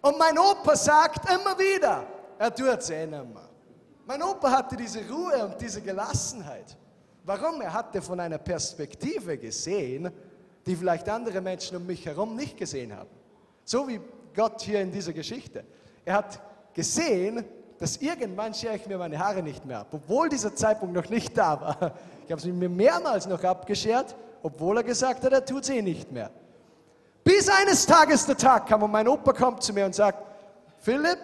Und mein Opa sagt immer wieder, er tut es eh nicht mehr. Mein Opa hatte diese Ruhe und diese Gelassenheit. Warum? Er hatte von einer Perspektive gesehen, die vielleicht andere Menschen um mich herum nicht gesehen haben. So wie Gott hier in dieser Geschichte. Er hat gesehen, dass irgendwann schere ich mir meine Haare nicht mehr ab, obwohl dieser Zeitpunkt noch nicht da war. Ich habe sie mir mehrmals noch abgeschert, obwohl er gesagt hat, er tut es eh nicht mehr. Bis eines Tages der Tag kam und mein Opa kommt zu mir und sagt, Philipp,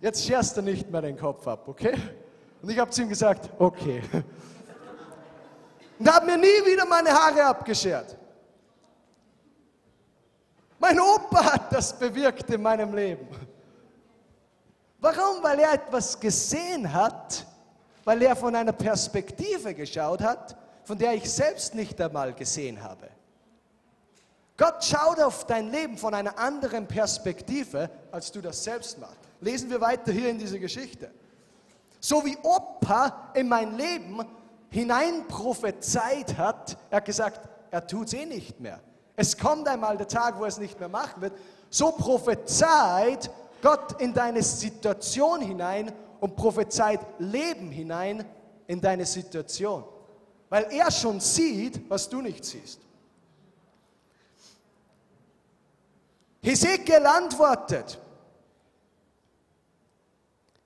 jetzt scherst du nicht mehr den Kopf ab, okay? Und ich habe zu ihm gesagt, okay. Und habe mir nie wieder meine Haare abgeschert. Mein Opa hat das bewirkt in meinem Leben. Warum? Weil er etwas gesehen hat, weil er von einer Perspektive geschaut hat, von der ich selbst nicht einmal gesehen habe. Gott schaut auf dein Leben von einer anderen Perspektive, als du das selbst machst. Lesen wir weiter hier in dieser Geschichte. So wie Opa in mein Leben hinein prophezeit hat, er hat gesagt, er tut es eh nicht mehr. Es kommt einmal der Tag, wo er es nicht mehr machen wird. So prophezeit Gott in deine Situation hinein und prophezeit Leben hinein in deine Situation. Weil er schon sieht, was du nicht siehst. Hesekiel antwortet,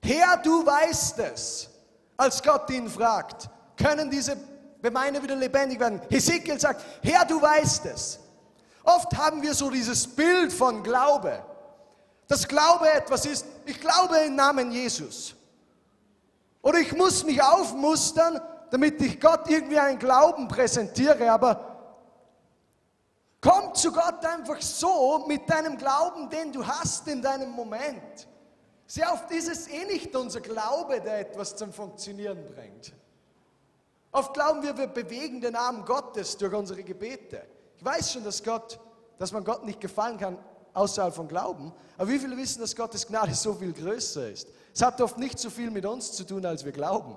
Herr, du weißt es, als Gott ihn fragt, können diese Gemeinde wieder lebendig werden? Hesekiel sagt, Herr, du weißt es. Oft haben wir so dieses Bild von Glaube, dass Glaube etwas ist, ich glaube im Namen Jesus. Oder ich muss mich aufmustern, damit ich Gott irgendwie einen Glauben präsentiere, aber komm zu Gott einfach so mit deinem Glauben, den du hast in deinem Moment. Sehr oft ist es eh nicht unser Glaube, der etwas zum Funktionieren bringt. Oft glauben wir, wir bewegen den Arm Gottes durch unsere Gebete. Ich weiß schon, dass Gott, dass man Gott nicht gefallen kann außerhalb von Glauben. Aber wie viele wissen, dass Gottes Gnade so viel größer ist? Es hat oft nicht so viel mit uns zu tun, als wir glauben.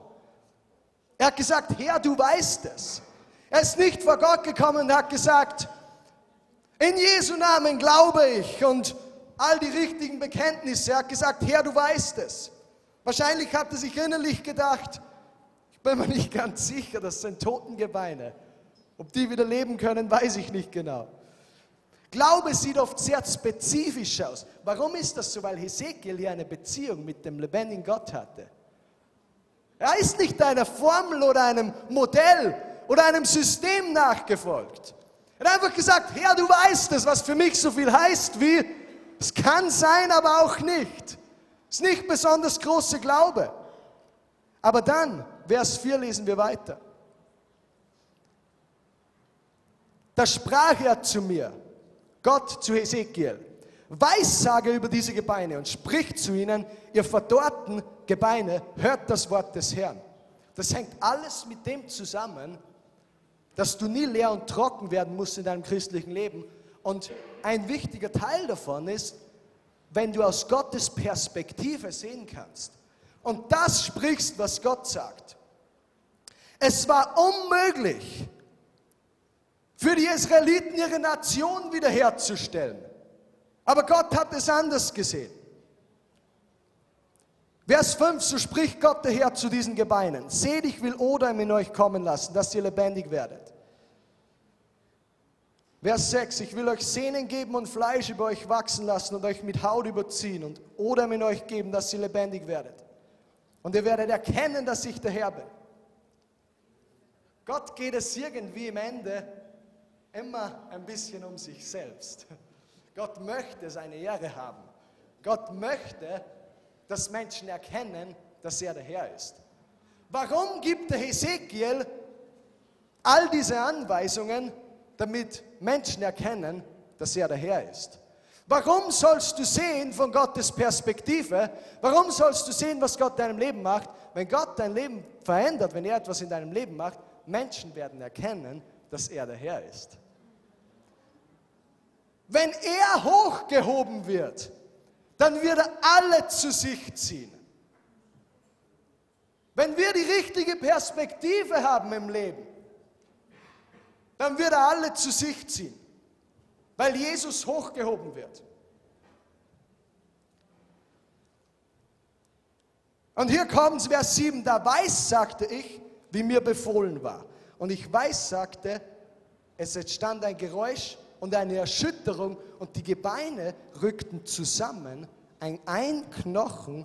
Er hat gesagt, Herr, du weißt es. Er ist nicht vor Gott gekommen und hat gesagt, in Jesu Namen glaube ich und all die richtigen Bekenntnisse. Er hat gesagt, Herr, du weißt es. Wahrscheinlich hat er sich innerlich gedacht, ich bin mir nicht ganz sicher, das sind Totengebeine. Ob die wieder leben können, weiß ich nicht genau. Glaube sieht oft sehr spezifisch aus. Warum ist das so? Weil Hesekiel hier eine Beziehung mit dem lebendigen Gott hatte. Er ist nicht einer Formel oder einem Modell oder einem System nachgefolgt. Er hat einfach gesagt, Herr, du weißt es, was für mich so viel heißt wie, es kann sein, aber auch nicht. Es ist nicht besonders große Glaube. Aber dann, Vers 4 lesen wir weiter. Da sprach er zu mir, Gott zu Ezekiel, Weissage über diese Gebeine und spricht zu ihnen, ihr verdorrten Gebeine, hört das Wort des Herrn. Das hängt alles mit dem zusammen, dass du nie leer und trocken werden musst in deinem christlichen Leben. Und ein wichtiger Teil davon ist, wenn du aus Gottes Perspektive sehen kannst und das sprichst, was Gott sagt. Es war unmöglich, für die Israeliten ihre Nation wiederherzustellen. Aber Gott hat es anders gesehen. Vers 5, so spricht Gott der Herr zu diesen Gebeinen. Seht, ich will Odem in euch kommen lassen, dass ihr lebendig werdet. Vers 6, ich will euch Sehnen geben und Fleisch über euch wachsen lassen und euch mit Haut überziehen und Odem in euch geben, dass ihr lebendig werdet. Und ihr werdet erkennen, dass ich der Herr bin. Gott geht es irgendwie im Ende immer ein bisschen um sich selbst. Gott möchte seine Ehre haben. Gott möchte, dass Menschen erkennen, dass er der Herr ist. Warum gibt der Hesekiel all diese Anweisungen, damit Menschen erkennen, dass er der Herr ist? Warum sollst du sehen von Gottes Perspektive? Warum sollst du sehen, was Gott in deinem Leben macht? Wenn Gott dein Leben verändert, wenn er etwas in deinem Leben macht, Menschen werden erkennen, dass er der Herr ist. Wenn er hochgehoben wird, dann wird er alle zu sich ziehen. Wenn wir die richtige Perspektive haben im Leben, dann wird er alle zu sich ziehen, weil Jesus hochgehoben wird. Und hier kommt Vers 7, da weiß, sagte ich, wie mir befohlen war. Und ich weiß, sagte, es entstand ein Geräusch und eine Erschütterung und die Gebeine rückten zusammen, ein, ein Knochen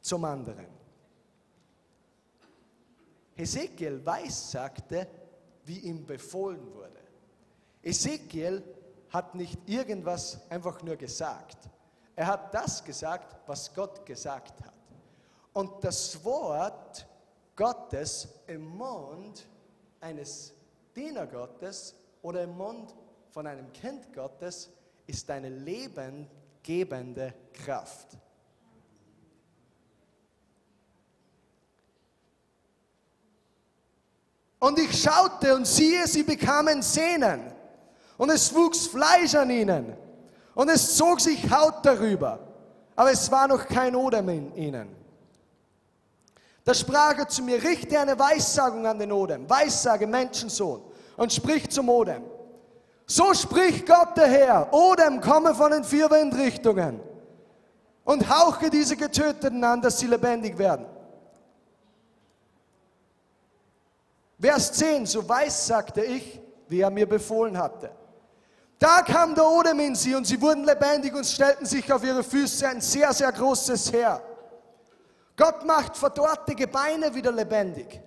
zum anderen. Ezekiel weiß, sagte, wie ihm befohlen wurde. Ezekiel hat nicht irgendwas einfach nur gesagt. Er hat das gesagt, was Gott gesagt hat. Und das Wort Gottes im Mund eines Diener Gottes oder im Mund von einem Kind Gottes ist eine lebengebende Kraft. Und ich schaute und siehe, sie bekamen Sehnen. Und es wuchs Fleisch an ihnen. Und es zog sich Haut darüber. Aber es war noch kein Odem in ihnen. Da sprach er zu mir, richte eine Weissagung an den Odem. Weissage, Menschensohn. Und sprich zum Odem. So spricht Gott der Herr. Odem, komme von den vier Windrichtungen. Und hauche diese Getöteten an, dass sie lebendig werden. Vers 10, so weiß, sagte ich, wie er mir befohlen hatte. Da kam der Odem in sie und sie wurden lebendig und stellten sich auf ihre Füße, ein sehr, sehr großes Heer. Gott macht verdorrte Gebeine wieder lebendig.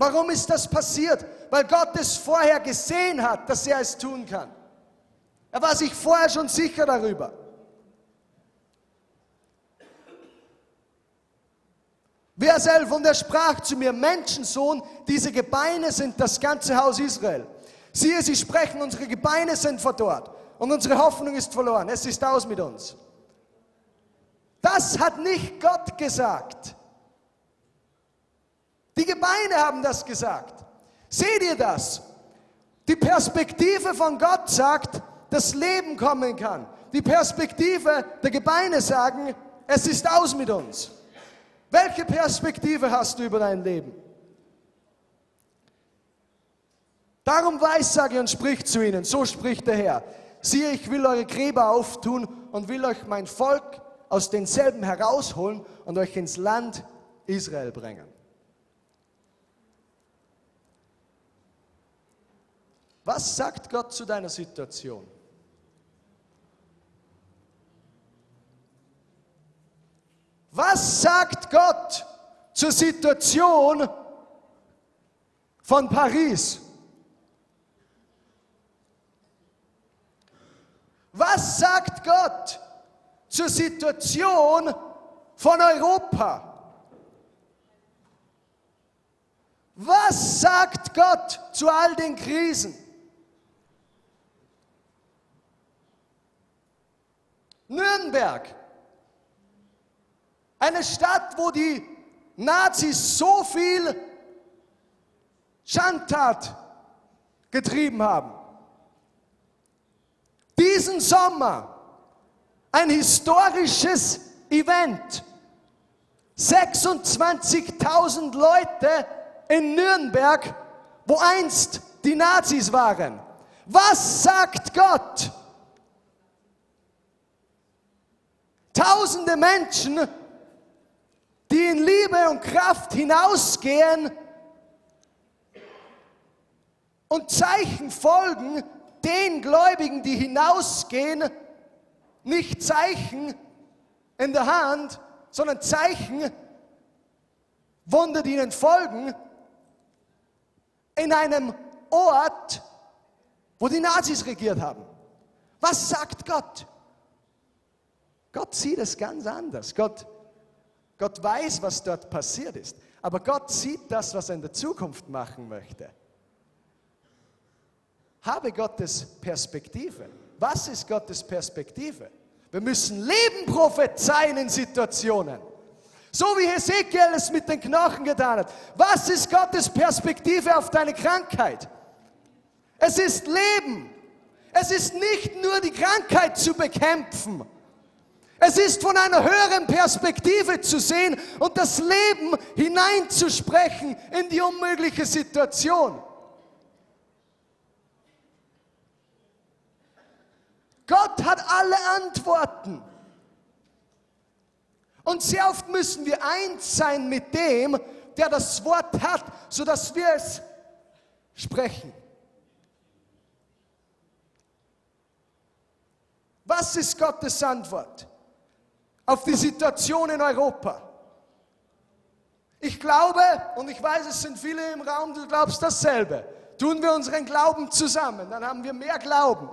Warum ist das passiert? Weil Gott es vorher gesehen hat, dass er es tun kann. Er war sich vorher schon sicher darüber. Vers 11, und er sprach zu mir, Menschensohn, diese Gebeine sind das ganze Haus Israel. Siehe, sie sprechen, unsere Gebeine sind verdorrt und unsere Hoffnung ist verloren. Es ist aus mit uns. Das hat nicht Gott gesagt. Die Gebeine haben das gesagt. Seht ihr das? Die Perspektive von Gott sagt, dass Leben kommen kann. Die Perspektive der Gebeine sagen, es ist aus mit uns. Welche Perspektive hast du über dein Leben? Darum weissage und spricht zu ihnen, so spricht der Herr. Siehe, ich will eure Gräber auftun und will euch mein Volk aus denselben herausholen und euch ins Land Israel bringen. Was sagt Gott zu deiner Situation? Was sagt Gott zur Situation von Paris? Was sagt Gott zur Situation von Europa? Was sagt Gott zu all den Krisen? Nürnberg eine Stadt, wo die Nazis so viel Schandtat getrieben haben. Diesen Sommer ein historisches Event. 26.000 Leute in Nürnberg, wo einst die Nazis waren. Was sagt Gott? Tausende Menschen die in Liebe und Kraft hinausgehen und Zeichen folgen den Gläubigen, die hinausgehen, nicht Zeichen in der Hand, sondern Zeichen, Wunder, die ihnen folgen, in einem Ort, wo die Nazis regiert haben. Was sagt Gott? Gott sieht es ganz anders. Gott Gott weiß, was dort passiert ist. Aber Gott sieht das, was er in der Zukunft machen möchte. Habe Gottes Perspektive. Was ist Gottes Perspektive? Wir müssen Leben prophezeien in Situationen. So wie Hesekiel es mit den Knochen getan hat. Was ist Gottes Perspektive auf deine Krankheit? Es ist Leben. Es ist nicht nur die Krankheit zu bekämpfen. Es ist von einer höheren Perspektive zu sehen und das Leben hineinzusprechen in die unmögliche Situation. Gott hat alle Antworten. Und sehr oft müssen wir eins sein mit dem, der das Wort hat, sodass wir es sprechen. Was ist Gottes Antwort auf die Situation in Europa? Ich glaube, und ich weiß, es sind viele im Raum, du glaubst dasselbe. Tun wir unseren Glauben zusammen, dann haben wir mehr Glauben.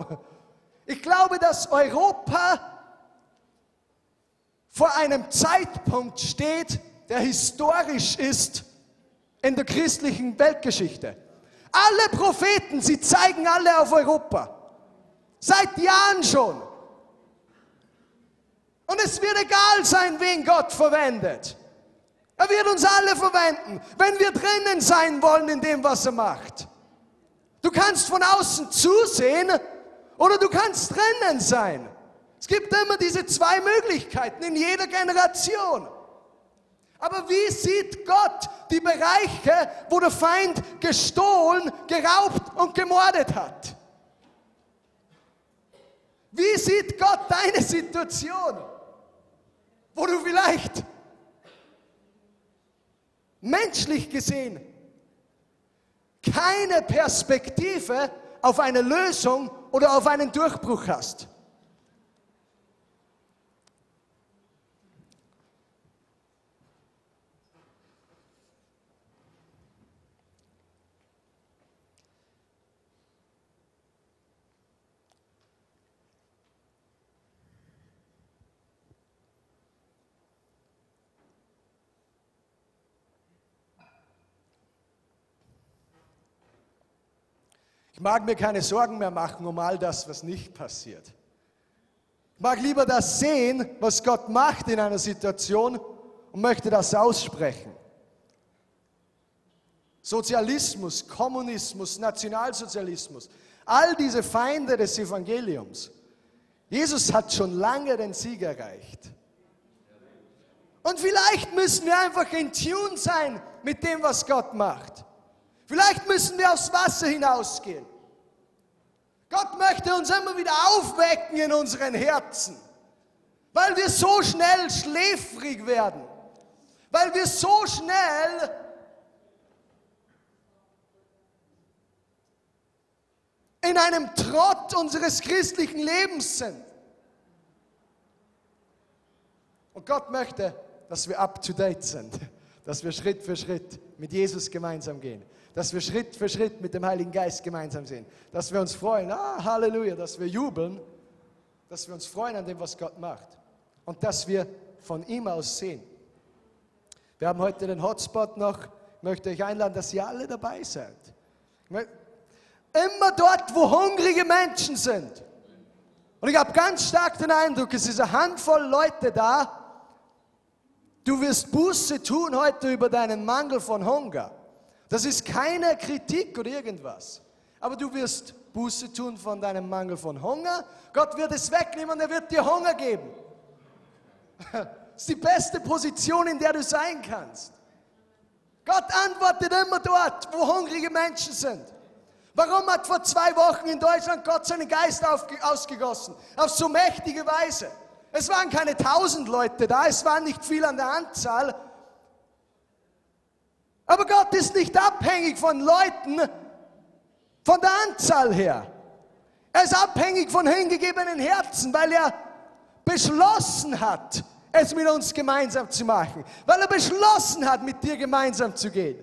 Ich glaube, dass Europa vor einem Zeitpunkt steht, der historisch ist in der christlichen Weltgeschichte. Alle Propheten, sie zeigen alle auf Europa. Seit Jahren schon. Und es wird egal sein, wen Gott verwendet. Er wird uns alle verwenden, wenn wir drinnen sein wollen in dem, was er macht. Du kannst von außen zusehen oder du kannst drinnen sein. Es gibt immer diese zwei Möglichkeiten in jeder Generation. Aber wie sieht Gott die Bereiche, wo der Feind gestohlen, geraubt und gemordet hat? Wie sieht Gott deine Situation, wo du vielleicht menschlich gesehen keine Perspektive auf eine Lösung oder auf einen Durchbruch hast. Mag mir keine Sorgen mehr machen um all das, was nicht passiert. Ich mag lieber das sehen, was Gott macht in einer Situation und möchte das aussprechen. Sozialismus, Kommunismus, Nationalsozialismus, all diese Feinde des Evangeliums. Jesus hat schon lange den Sieg erreicht. Und vielleicht müssen wir einfach in Tune sein mit dem, was Gott macht. Vielleicht müssen wir aufs Wasser hinausgehen. Gott möchte uns immer wieder aufwecken in unseren Herzen, weil wir so schnell schläfrig werden, weil wir so schnell in einem Trott unseres christlichen Lebens sind. Und Gott möchte, dass wir up-to-date sind, dass wir Schritt für Schritt mit Jesus gemeinsam gehen dass wir Schritt für Schritt mit dem Heiligen Geist gemeinsam sind, dass wir uns freuen, ah, Halleluja, dass wir jubeln, dass wir uns freuen an dem, was Gott macht und dass wir von ihm aus sehen. Wir haben heute den Hotspot noch. Ich möchte euch einladen, dass ihr alle dabei seid. Immer dort, wo hungrige Menschen sind. Und ich habe ganz stark den Eindruck, es ist eine Handvoll Leute da. Du wirst Buße tun heute über deinen Mangel von Hunger. Das ist keine Kritik oder irgendwas. Aber du wirst Buße tun von deinem Mangel von Hunger. Gott wird es wegnehmen und er wird dir Hunger geben. Das ist die beste Position, in der du sein kannst. Gott antwortet immer dort, wo hungrige Menschen sind. Warum hat vor zwei Wochen in Deutschland Gott seinen Geist ausgegossen? Auf so mächtige Weise. Es waren keine tausend Leute da, es waren nicht viel an der Anzahl, aber Gott ist nicht abhängig von Leuten, von der Anzahl her. Er ist abhängig von hingegebenen Herzen, weil er beschlossen hat, es mit uns gemeinsam zu machen. Weil er beschlossen hat, mit dir gemeinsam zu gehen.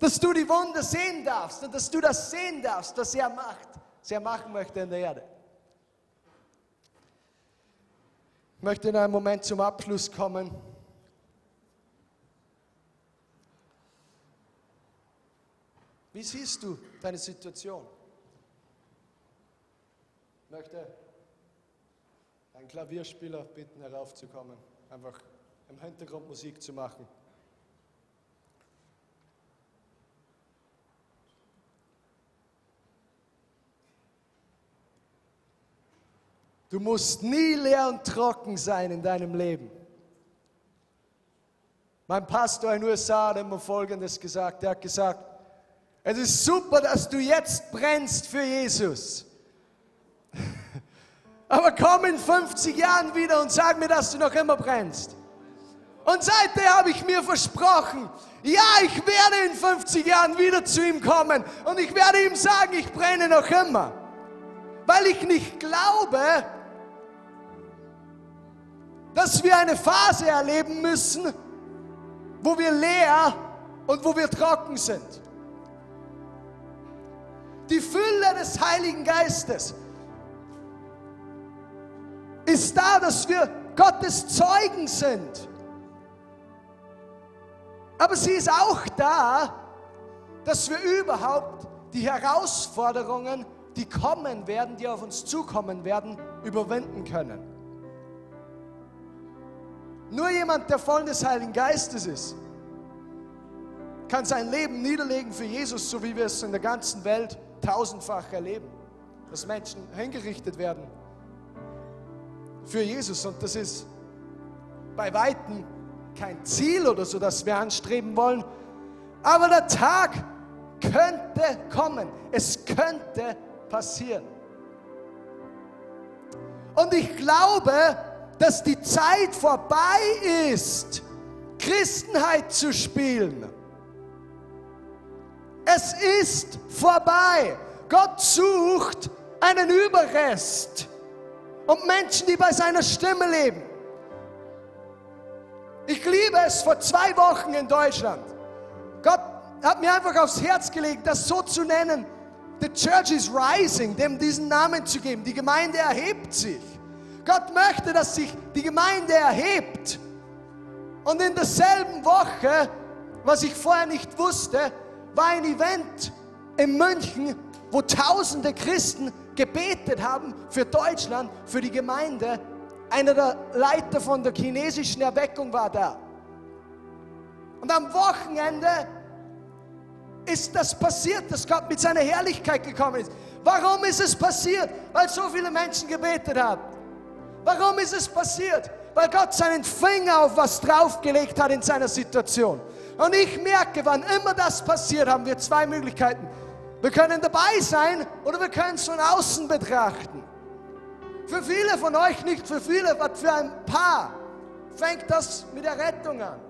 Dass du die Wunder sehen darfst und dass du das sehen darfst, was er macht, was er machen möchte in der Erde. Ich möchte in einem Moment zum Abschluss kommen. Wie siehst du deine Situation? Ich möchte einen Klavierspieler bitten, heraufzukommen, einfach im Hintergrund Musik zu machen. Du musst nie leer und trocken sein in deinem Leben. Mein Pastor in USA hat immer Folgendes gesagt. Er hat gesagt, es ist super, dass du jetzt brennst für Jesus. Aber komm in 50 Jahren wieder und sag mir, dass du noch immer brennst. Und seitdem habe ich mir versprochen, ja, ich werde in 50 Jahren wieder zu ihm kommen und ich werde ihm sagen, ich brenne noch immer. Weil ich nicht glaube, dass wir eine Phase erleben müssen, wo wir leer und wo wir trocken sind. Die Fülle des Heiligen Geistes ist da, dass wir Gottes Zeugen sind. Aber sie ist auch da, dass wir überhaupt die Herausforderungen, die kommen werden, die auf uns zukommen werden, überwinden können. Nur jemand, der voll des Heiligen Geistes ist, kann sein Leben niederlegen für Jesus, so wie wir es in der ganzen Welt tausendfach erleben. Dass Menschen hingerichtet werden für Jesus. Und das ist bei Weitem kein Ziel oder so, das wir anstreben wollen. Aber der Tag könnte kommen. Es könnte passieren. Und ich glaube, dass die Zeit vorbei ist, Christenheit zu spielen. Es ist vorbei. Gott sucht einen Überrest und Menschen, die bei seiner Stimme leben. Ich liebe es vor zwei Wochen in Deutschland. Gott hat mir einfach aufs Herz gelegt, das so zu nennen. The Church is rising, dem diesen Namen zu geben. Die Gemeinde erhebt sich. Gott möchte, dass sich die Gemeinde erhebt. Und in derselben Woche, was ich vorher nicht wusste, war ein Event in München, wo tausende Christen gebetet haben für Deutschland, für die Gemeinde. Einer der Leiter von der chinesischen Erweckung war da. Und am Wochenende ist das passiert, dass Gott mit seiner Herrlichkeit gekommen ist. Warum ist es passiert? Weil so viele Menschen gebetet haben. Warum ist es passiert? Weil Gott seinen Finger auf was draufgelegt hat in seiner Situation. Und ich merke, wann immer das passiert, haben wir zwei Möglichkeiten. Wir können dabei sein oder wir können es von außen betrachten. Für viele von euch nicht, für viele, aber für ein paar fängt das mit der Rettung an.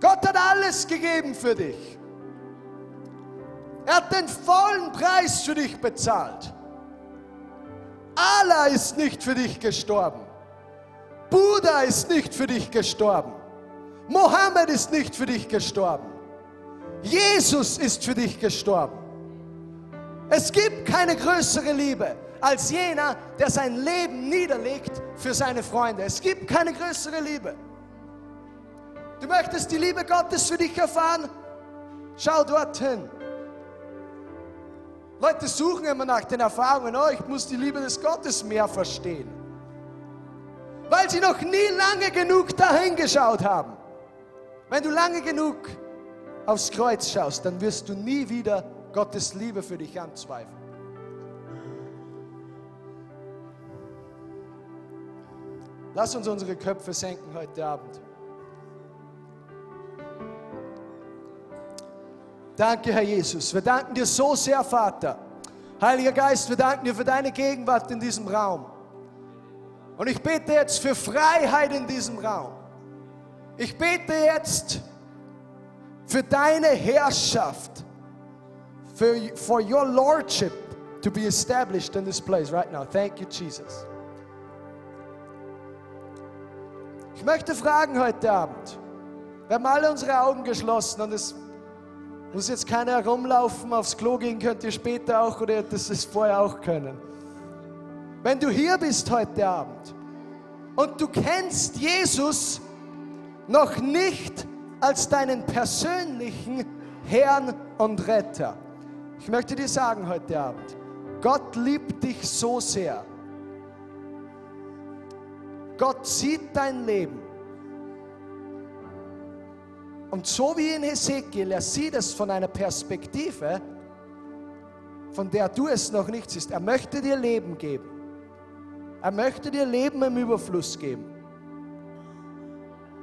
Gott hat alles gegeben für dich. Er hat den vollen Preis für dich bezahlt. Allah ist nicht für dich gestorben. Buddha ist nicht für dich gestorben. Mohammed ist nicht für dich gestorben. Jesus ist für dich gestorben. Es gibt keine größere Liebe als jener, der sein Leben niederlegt für seine Freunde. Es gibt keine größere Liebe. Du möchtest die Liebe Gottes für dich erfahren? Schau dorthin. Leute suchen immer nach den Erfahrungen, oh, ich muss die Liebe des Gottes mehr verstehen. Weil sie noch nie lange genug dahin geschaut haben. Wenn du lange genug aufs Kreuz schaust, dann wirst du nie wieder Gottes Liebe für dich anzweifeln. Lass uns unsere Köpfe senken heute Abend. Danke, Herr Jesus. Wir danken dir so sehr, Vater. Heiliger Geist, wir danken dir für deine Gegenwart in diesem Raum. Und ich bete jetzt für Freiheit in diesem Raum. Ich bete jetzt für deine Herrschaft, für for your lordship to be established in this place right now. Thank you, Jesus. Ich möchte fragen heute Abend. Wir haben alle unsere Augen geschlossen und es muss jetzt keiner herumlaufen, aufs Klo gehen könnt ihr später auch oder das ist vorher auch können. Wenn du hier bist heute Abend und du kennst Jesus noch nicht als deinen persönlichen Herrn und Retter. Ich möchte dir sagen heute Abend, Gott liebt dich so sehr. Gott sieht dein Leben. Und so wie in Hesekiel, er sieht es von einer Perspektive, von der du es noch nicht siehst. Er möchte dir Leben geben. Er möchte dir Leben im Überfluss geben.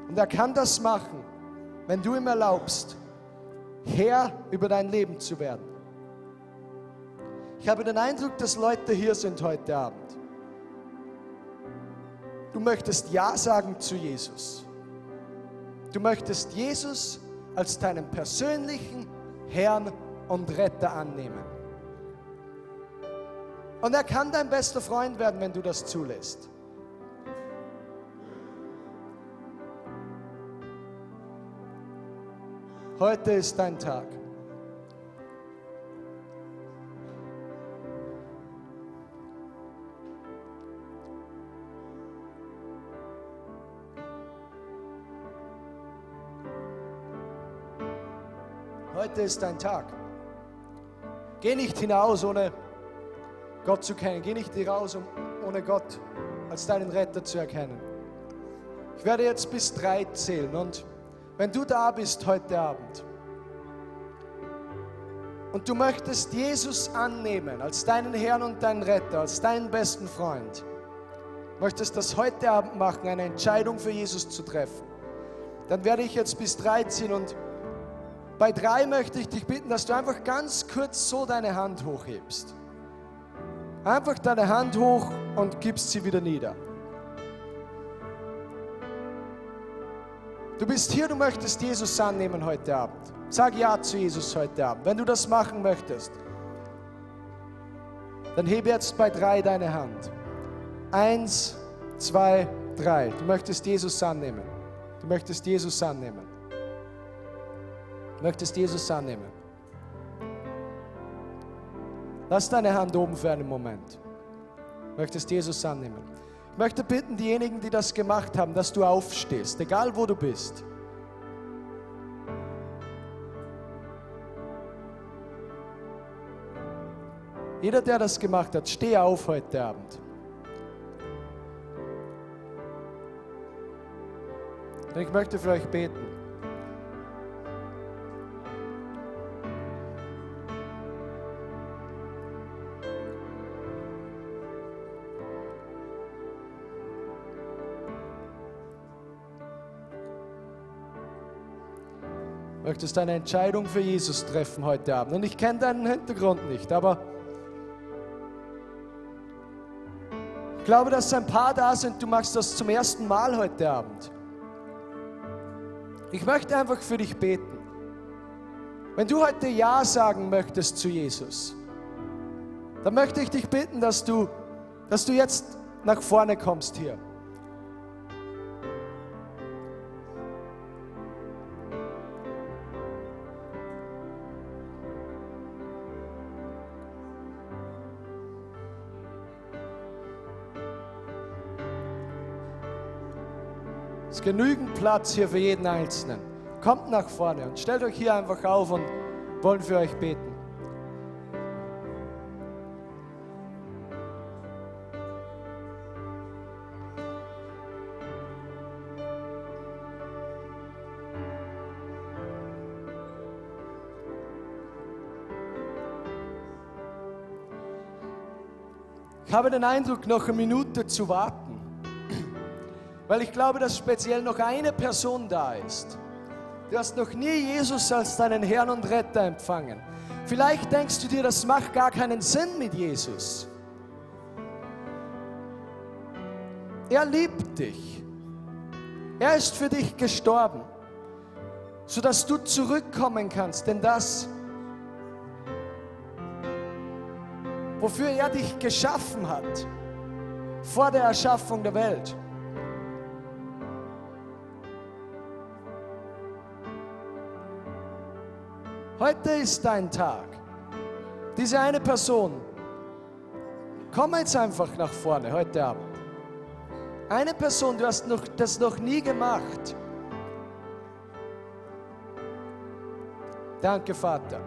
Und er kann das machen, wenn du ihm erlaubst, Herr über dein Leben zu werden. Ich habe den Eindruck, dass Leute hier sind heute Abend. Du möchtest Ja sagen zu Jesus. Du möchtest Jesus als deinen persönlichen Herrn und Retter annehmen. Und er kann dein bester Freund werden, wenn du das zulässt. Heute ist dein Tag. Heute ist dein Tag. Geh nicht hinaus, ohne Gott zu kennen. Geh nicht raus, um, ohne Gott als deinen Retter zu erkennen. Ich werde jetzt bis drei zählen und wenn du da bist heute Abend und du möchtest Jesus annehmen als deinen Herrn und deinen Retter, als deinen besten Freund, möchtest das heute Abend machen, eine Entscheidung für Jesus zu treffen, dann werde ich jetzt bis drei ziehen und bei drei möchte ich dich bitten, dass du einfach ganz kurz so deine Hand hochhebst. Einfach deine Hand hoch und gibst sie wieder nieder. Du bist hier, du möchtest Jesus annehmen heute Abend. Sag Ja zu Jesus heute Abend. Wenn du das machen möchtest, dann hebe jetzt bei drei deine Hand. Eins, zwei, drei. Du möchtest Jesus annehmen. Du möchtest Jesus annehmen. Du möchtest Jesus annehmen. Lass deine Hand oben für einen Moment. Möchtest Jesus annehmen. Ich möchte bitten, diejenigen, die das gemacht haben, dass du aufstehst, egal wo du bist. Jeder, der das gemacht hat, steh auf heute Abend. Und ich möchte für euch beten. Möchtest eine Entscheidung für Jesus treffen heute Abend. Und ich kenne deinen Hintergrund nicht, aber ich glaube, dass ein paar da sind, du machst das zum ersten Mal heute Abend. Ich möchte einfach für dich beten. Wenn du heute Ja sagen möchtest zu Jesus, dann möchte ich dich bitten, dass du, dass du jetzt nach vorne kommst hier. Genügend Platz hier für jeden Einzelnen. Kommt nach vorne und stellt euch hier einfach auf und wollen für euch beten. Ich habe den Eindruck, noch eine Minute zu warten. Weil ich glaube, dass speziell noch eine Person da ist. Du hast noch nie Jesus als deinen Herrn und Retter empfangen. Vielleicht denkst du dir, das macht gar keinen Sinn mit Jesus. Er liebt dich. Er ist für dich gestorben, sodass du zurückkommen kannst. Denn das, wofür er dich geschaffen hat, vor der Erschaffung der Welt, Heute ist dein Tag. Diese eine Person, komm jetzt einfach nach vorne heute Abend. Eine Person, du hast noch, das noch nie gemacht. Danke, Vater.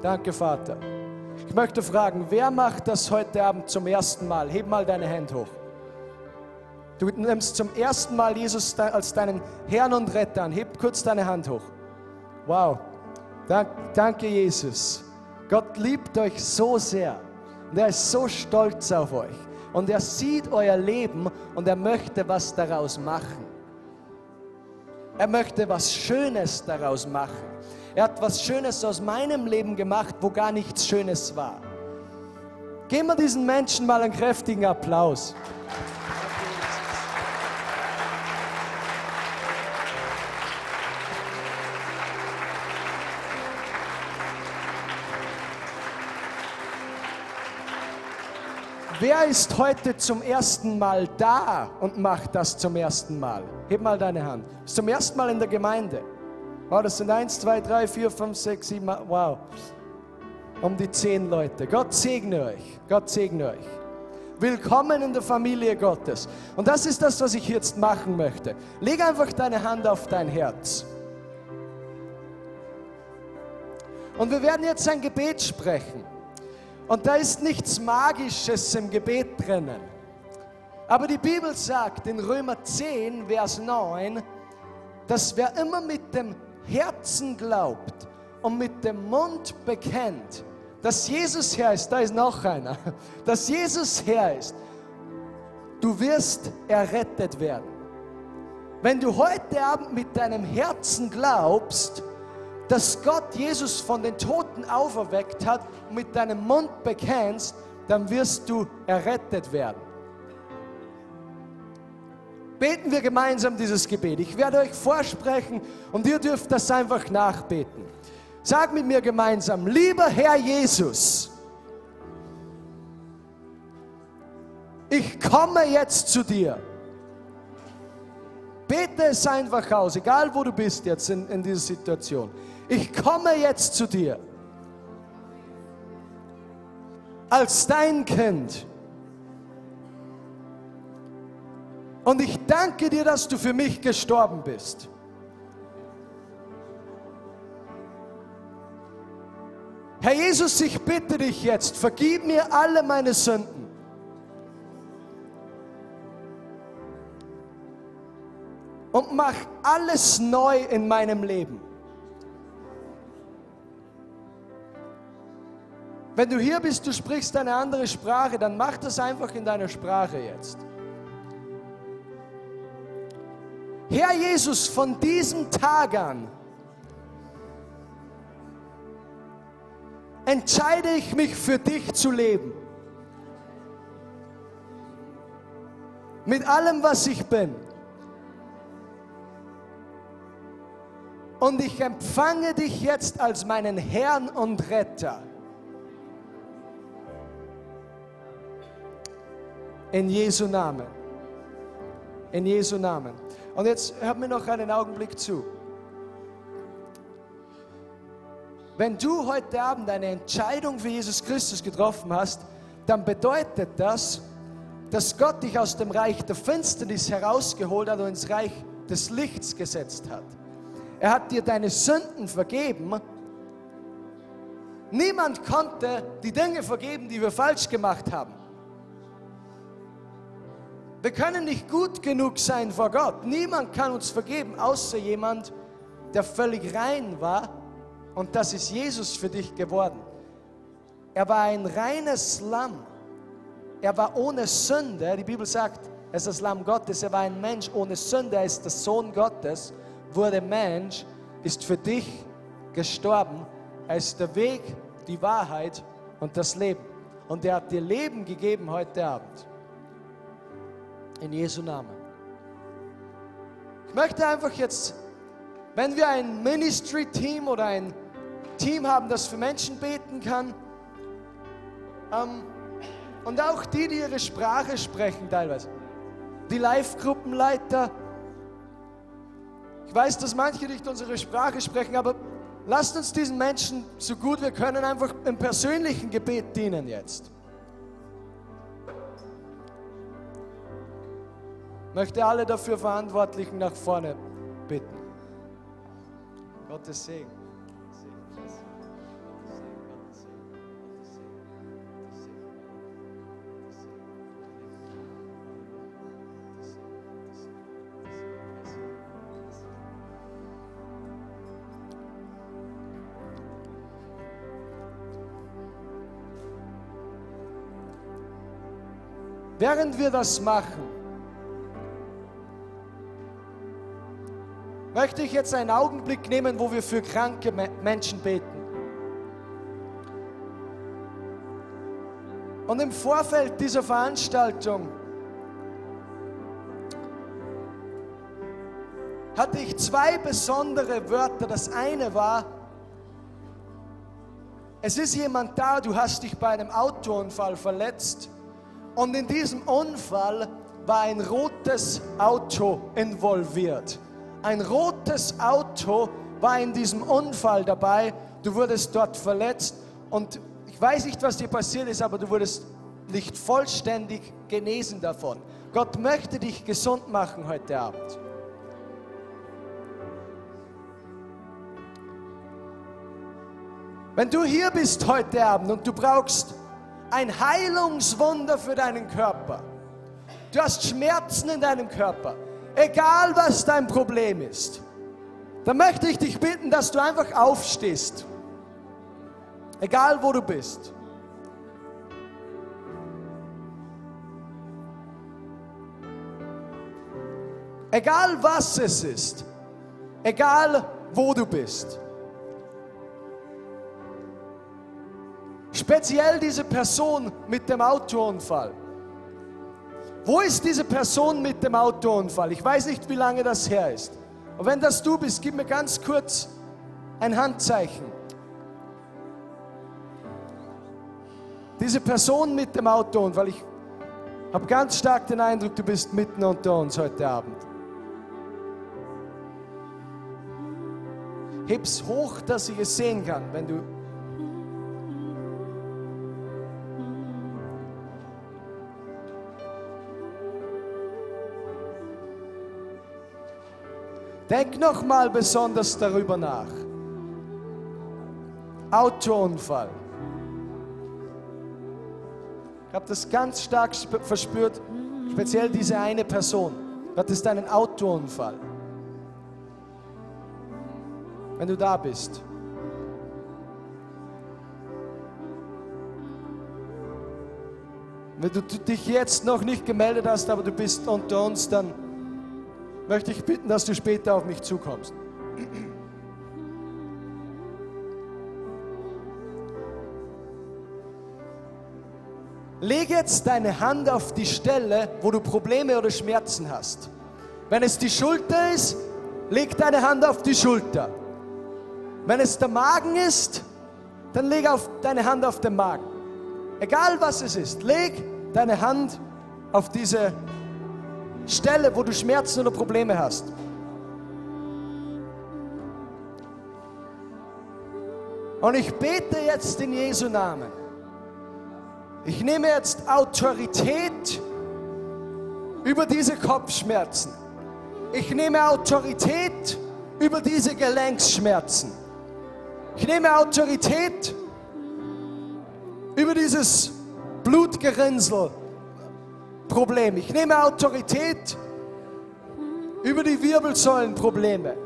Danke, Vater. Ich möchte fragen, wer macht das heute Abend zum ersten Mal? Heb mal deine Hand hoch. Du nimmst zum ersten Mal Jesus als deinen Herrn und Retter an. Heb kurz deine Hand hoch. Wow. Danke, Jesus. Gott liebt euch so sehr. Und er ist so stolz auf euch. Und er sieht euer Leben und er möchte was daraus machen. Er möchte was Schönes daraus machen. Er hat was Schönes aus meinem Leben gemacht, wo gar nichts Schönes war. Geben wir diesen Menschen mal einen kräftigen Applaus. Wer ist heute zum ersten Mal da und macht das zum ersten Mal? Heb mal deine Hand. Ist zum ersten Mal in der Gemeinde. Wow, das sind eins, zwei, drei, vier, fünf, sechs, sieben, wow. Um die zehn Leute. Gott segne euch. Gott segne euch. Willkommen in der Familie Gottes. Und das ist das, was ich jetzt machen möchte. Leg einfach deine Hand auf dein Herz. Und wir werden jetzt ein Gebet sprechen. Und da ist nichts Magisches im Gebet drinnen. Aber die Bibel sagt in Römer 10, Vers 9, dass wer immer mit dem Herzen glaubt und mit dem Mund bekennt, dass Jesus Herr ist, da ist noch einer, dass Jesus Herr ist, du wirst errettet werden. Wenn du heute Abend mit deinem Herzen glaubst, dass Gott Jesus von den Toten auferweckt hat und mit deinem Mund bekennst, dann wirst du errettet werden. Beten wir gemeinsam dieses Gebet. Ich werde euch vorsprechen und ihr dürft das einfach nachbeten. Sag mit mir gemeinsam, lieber Herr Jesus, ich komme jetzt zu dir. Bete es einfach aus, egal wo du bist jetzt in, in dieser Situation ich komme jetzt zu dir als dein Kind. Und ich danke dir, dass du für mich gestorben bist. Herr Jesus, ich bitte dich jetzt, vergib mir alle meine Sünden. Und mach alles neu in meinem Leben. Wenn du hier bist, du sprichst eine andere Sprache, dann mach das einfach in deiner Sprache jetzt. Herr Jesus, von diesem Tag an entscheide ich mich für dich zu leben. Mit allem, was ich bin. Und ich empfange dich jetzt als meinen Herrn und Retter. In Jesu Namen. In Jesu Namen. Und jetzt hört mir noch einen Augenblick zu. Wenn du heute Abend eine Entscheidung für Jesus Christus getroffen hast, dann bedeutet das, dass Gott dich aus dem Reich der Finsternis herausgeholt hat und ins Reich des Lichts gesetzt hat. Er hat dir deine Sünden vergeben. Niemand konnte die Dinge vergeben, die wir falsch gemacht haben. Wir können nicht gut genug sein vor Gott. Niemand kann uns vergeben, außer jemand, der völlig rein war. Und das ist Jesus für dich geworden. Er war ein reines Lamm. Er war ohne Sünde. Die Bibel sagt, er ist das Lamm Gottes. Er war ein Mensch ohne Sünde. Er ist der Sohn Gottes, wurde Mensch, ist für dich gestorben. Er ist der Weg, die Wahrheit und das Leben. Und er hat dir Leben gegeben heute Abend. In Jesu Namen. Ich möchte einfach jetzt, wenn wir ein Ministry-Team oder ein Team haben, das für Menschen beten kann, ähm, und auch die, die ihre Sprache sprechen teilweise, die Live-Gruppenleiter, ich weiß, dass manche nicht unsere Sprache sprechen, aber lasst uns diesen Menschen so gut wir können einfach im persönlichen Gebet dienen jetzt. Möchte alle dafür Verantwortlichen nach vorne bitten. Gottes Segen. Gottes Segen, Gottes Segen, möchte ich jetzt einen Augenblick nehmen, wo wir für kranke Me- Menschen beten. Und im Vorfeld dieser Veranstaltung hatte ich zwei besondere Wörter. Das eine war, es ist jemand da, du hast dich bei einem Autounfall verletzt und in diesem Unfall war ein rotes Auto involviert. Ein rotes Auto war in diesem Unfall dabei. Du wurdest dort verletzt und ich weiß nicht, was dir passiert ist, aber du wurdest nicht vollständig genesen davon. Gott möchte dich gesund machen heute Abend. Wenn du hier bist heute Abend und du brauchst ein Heilungswunder für deinen Körper, du hast Schmerzen in deinem Körper, egal was dein Problem ist, dann möchte ich dich bitten, dass du einfach aufstehst, egal wo du bist. Egal was es ist, egal wo du bist. Speziell diese Person mit dem Autounfall. Wo ist diese Person mit dem Autounfall? Ich weiß nicht, wie lange das her ist. Aber wenn das du bist, gib mir ganz kurz ein Handzeichen. Diese Person mit dem Autounfall, ich habe ganz stark den Eindruck, du bist mitten unter uns heute Abend. Heb's hoch, dass ich es sehen kann, wenn du Denk noch mal besonders darüber nach. Autounfall. Ich habe das ganz stark sp- verspürt, speziell diese eine Person. Du hattest einen Autounfall. Wenn du da bist. Wenn du dich jetzt noch nicht gemeldet hast, aber du bist unter uns, dann möchte ich bitten, dass du später auf mich zukommst. Leg jetzt deine Hand auf die Stelle, wo du Probleme oder Schmerzen hast. Wenn es die Schulter ist, leg deine Hand auf die Schulter. Wenn es der Magen ist, dann leg auf deine Hand auf den Magen. Egal was es ist, leg deine Hand auf diese Stelle, wo du Schmerzen oder Probleme hast. Und ich bete jetzt in Jesu Namen. Ich nehme jetzt Autorität über diese Kopfschmerzen. Ich nehme Autorität über diese Gelenksschmerzen. Ich nehme Autorität über dieses Blutgerinnsel-Problem. Ich nehme Autorität über die Wirbelsäulenprobleme.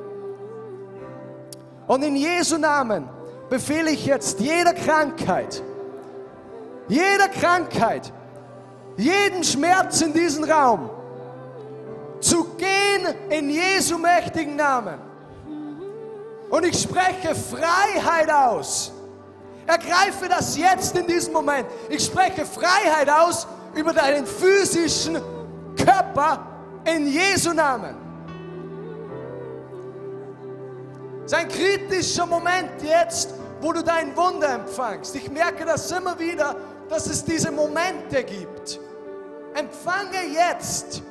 Und in Jesu Namen befehle ich jetzt jeder Krankheit, jeder Krankheit, jeden Schmerz in diesem Raum zu gehen in Jesu mächtigen Namen. Und ich spreche Freiheit aus. Ergreife das jetzt in diesem Moment. Ich spreche Freiheit aus über deinen physischen Körper in Jesu Namen. Es ist ein kritischer Moment jetzt, wo du dein Wunder empfangst. Ich merke das immer wieder, dass es diese Momente gibt. Empfange jetzt.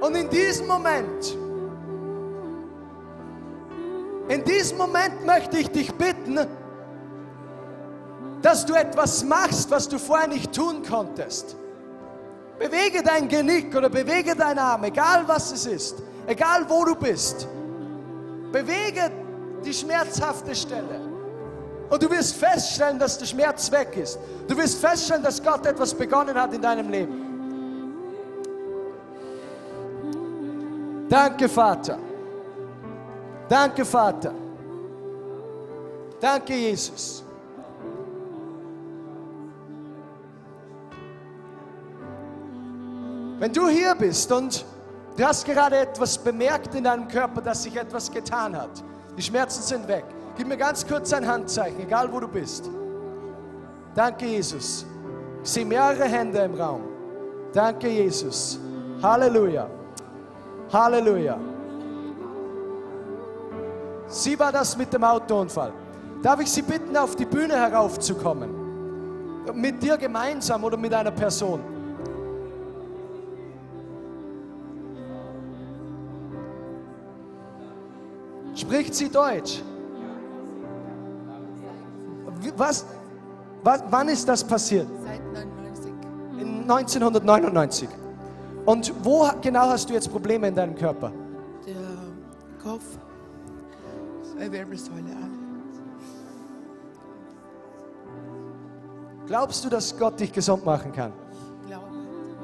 Und in diesem Moment, in diesem Moment möchte ich dich bitten, dass du etwas machst, was du vorher nicht tun konntest. Bewege dein Genick oder bewege deinen Arm, egal was es ist, egal wo du bist. Bewege die schmerzhafte Stelle. Und du wirst feststellen, dass der Schmerz weg ist. Du wirst feststellen, dass Gott etwas begonnen hat in deinem Leben. Danke, Vater. Danke, Vater. Danke, Jesus. Wenn du hier bist und du hast gerade etwas bemerkt in deinem Körper, dass sich etwas getan hat, die Schmerzen sind weg, gib mir ganz kurz ein Handzeichen, egal wo du bist. Danke, Jesus. Ich sehe mehrere Hände im Raum. Danke, Jesus. Halleluja. Halleluja. Sie war das mit dem Autounfall. Darf ich Sie bitten, auf die Bühne heraufzukommen? Mit dir gemeinsam oder mit einer Person? Spricht sie Deutsch? Was, was, wann ist das passiert? Seit 99. In 1999. Und wo genau hast du jetzt Probleme in deinem Körper? Der Kopf, zwei Wirbelsäule, alle. Glaubst du, dass Gott dich gesund machen kann?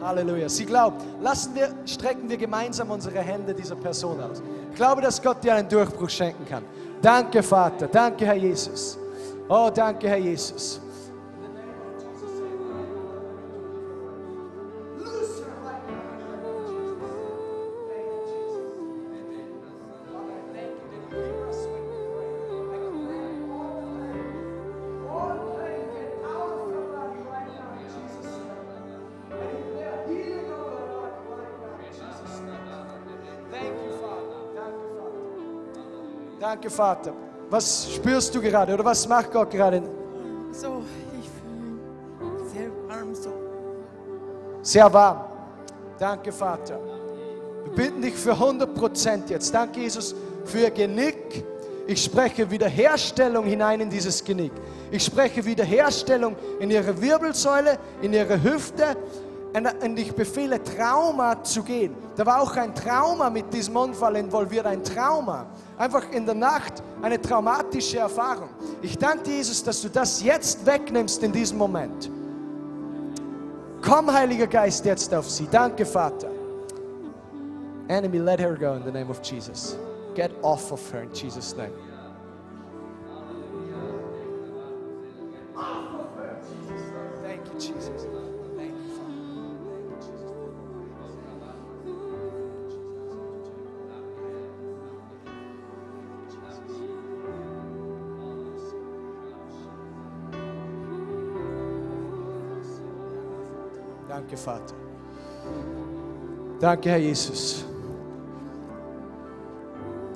Halleluja. Sie glaubt. Lassen wir, strecken wir gemeinsam unsere Hände dieser Person aus. Ich glaube, dass Gott dir einen Durchbruch schenken kann. Danke, Vater. Danke, Herr Jesus. Oh, danke, Herr Jesus. Vater. Was spürst du gerade oder was macht Gott gerade? So, ich fühle mich sehr warm, so. Sehr warm. Danke, Vater. Wir bitten dich für 100 Prozent jetzt. Danke, Jesus, für ihr Genick. Ich spreche Wiederherstellung hinein in dieses Genick. Ich spreche Wiederherstellung in ihre Wirbelsäule, in ihre Hüfte. Und ich befehle, Trauma zu gehen. Da war auch ein Trauma mit diesem Unfall involviert, ein Trauma. Einfach in der Nacht eine traumatische Erfahrung. Ich danke Jesus, dass du das jetzt wegnimmst in diesem Moment. Komm, Heiliger Geist, jetzt auf sie. Danke, Vater. Enemy, let her go in the name of Jesus. Get off of her in Jesus' name. Vater. Danke, Herr Jesus.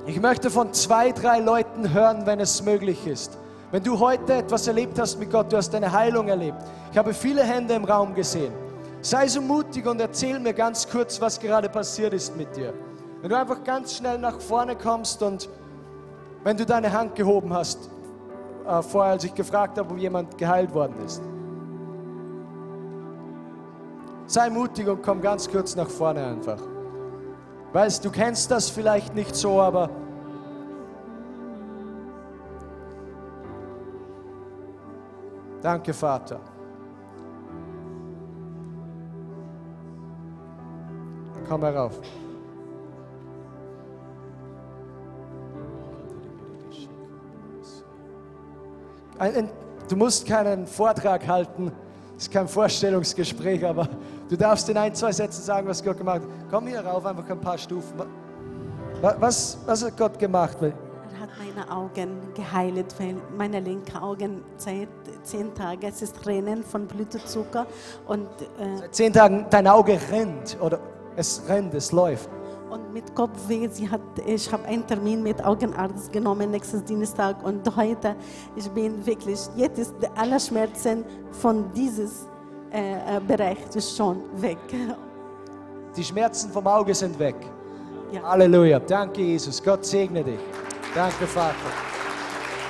Ich möchte von zwei, drei Leuten hören, wenn es möglich ist. Wenn du heute etwas erlebt hast mit Gott, du hast eine Heilung erlebt. Ich habe viele Hände im Raum gesehen. Sei so mutig und erzähl mir ganz kurz, was gerade passiert ist mit dir. Wenn du einfach ganz schnell nach vorne kommst und wenn du deine Hand gehoben hast, äh, vorher als ich gefragt habe, ob jemand geheilt worden ist. Sei mutig und komm ganz kurz nach vorne einfach. Weißt, du kennst das vielleicht nicht so, aber danke, Vater. Komm herauf. Du musst keinen Vortrag halten, ist kein Vorstellungsgespräch, aber du darfst in ein, zwei Sätzen sagen, was Gott gemacht hat. Komm hier rauf, einfach ein paar Stufen. Wa- Was, was hat Gott gemacht? Er hat meine Augen geheilt, weil meine linke Augen seit zehn Tagen, es ist Rennen von Blutzucker und, äh, Seit zehn Tagen dein Auge rennt oder es rennt, es läuft. Und mit Kopfweh. Sie hat, ich habe einen Termin mit Augenarzt genommen nächstes Dienstag und heute, ich bin wirklich, jetzt ist alle Schmerzen von dieses äh, äh, Bereich ist schon weg. Die Schmerzen vom Auge sind weg. Ja. Halleluja. Danke, Jesus. Gott segne dich. Danke, Vater.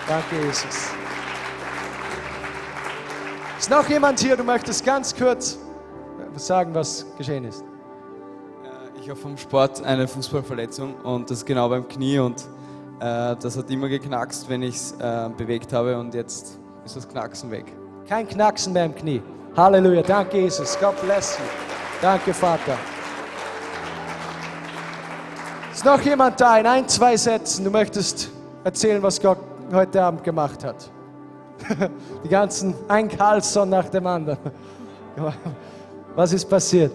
Danke, Jesus. Ist noch jemand hier, du möchtest ganz kurz sagen, was geschehen ist? Habe vom Sport eine Fußballverletzung und das genau beim Knie und Äh, das hat immer geknackst, wenn ich es äh, bewegt habe und jetzt ist das Knacksen weg. Kein Knacksen mehr im Knie. Halleluja. Danke, Jesus. God bless you. Danke, Vater. Ist noch jemand da in ein, zwei Sätzen? Du möchtest erzählen, was Gott heute Abend gemacht hat. Die ganzen, ein Carlson nach dem anderen. Was ist passiert?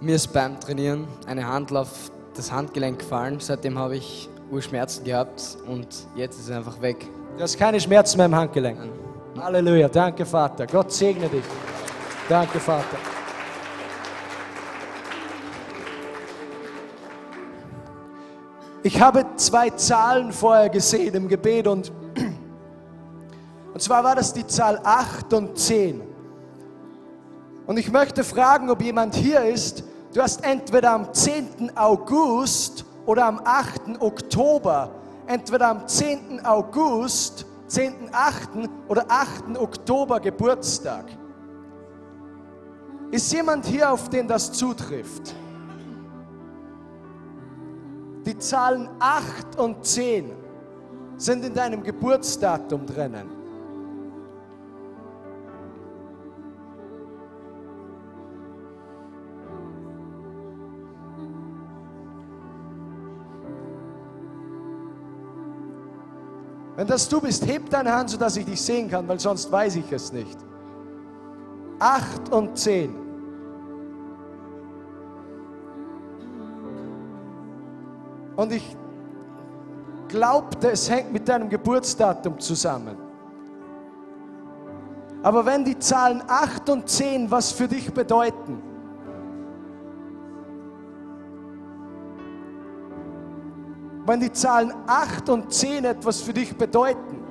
Mir ist beim Trainieren eine Handel auf das Handgelenk gefallen. Seitdem habe ich Urschmerzen gehabt und jetzt ist es einfach weg. Du hast keine Schmerzen mehr im Handgelenk. Nein. Halleluja. Danke, Vater. Gott segne dich. Danke, Vater. Ich habe zwei Zahlen vorher gesehen im Gebet und, und zwar war das die Zahl 8 und 10. Und ich möchte fragen, ob jemand hier ist. Du hast entweder am 10. August oder am 8. Oktober, entweder am 10. August, 10.8. oder 8. Oktober Geburtstag. Ist jemand hier, auf den das zutrifft? Die Zahlen 8 und 10 sind in deinem Geburtsdatum drinnen. Wenn das du bist, heb deine Hand, sodass ich dich sehen kann, weil sonst weiß ich es nicht. 8 und 10. Und ich glaubte, es hängt mit deinem Geburtsdatum zusammen. Aber wenn die Zahlen 8 und 10 was für dich bedeuten, wenn die Zahlen 8 und 10 etwas für dich bedeuten,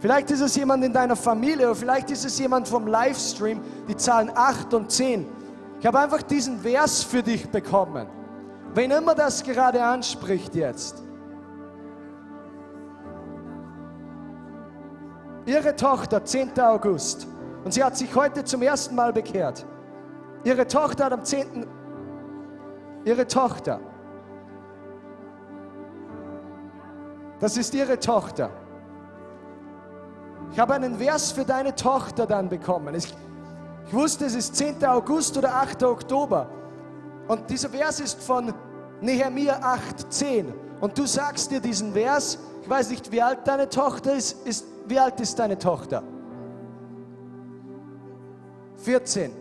vielleicht ist es jemand in deiner Familie oder vielleicht ist es jemand vom Livestream, die Zahlen 8 und 10. Ich habe einfach diesen Vers für dich bekommen. Wen immer das gerade anspricht jetzt. Ihre Tochter, 10. August, und sie hat sich heute zum ersten Mal bekehrt. Ihre Tochter hat am 10. Ihre Tochter. Das ist ihre Tochter. Ich habe einen Vers für deine Tochter dann bekommen. Ich, ich wusste, es ist 10. August oder 8. Oktober. Und dieser Vers ist von Nehemiah 8,10. Und du sagst dir diesen Vers, ich weiß nicht, wie alt deine Tochter ist, ist wie alt ist deine Tochter? 14.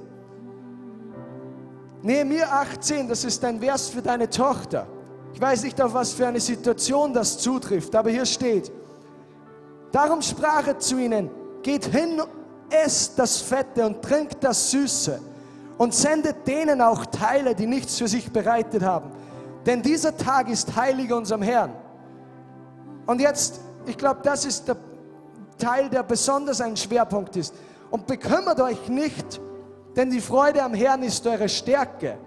Nehemiah 18, das ist ein Vers für deine Tochter. Ich weiß nicht, auf was für eine Situation das zutrifft, aber hier steht, darum sprach er zu ihnen, geht hin, esst das Fette und trinkt das Süße und sendet denen auch Teile, die nichts für sich bereitet haben. Denn dieser Tag ist heilig unserem Herrn. Und jetzt, ich glaube, das ist der Teil, der besonders ein Schwerpunkt ist. Und bekümmert euch nicht, denn die Freude am Herrn ist eure Stärke.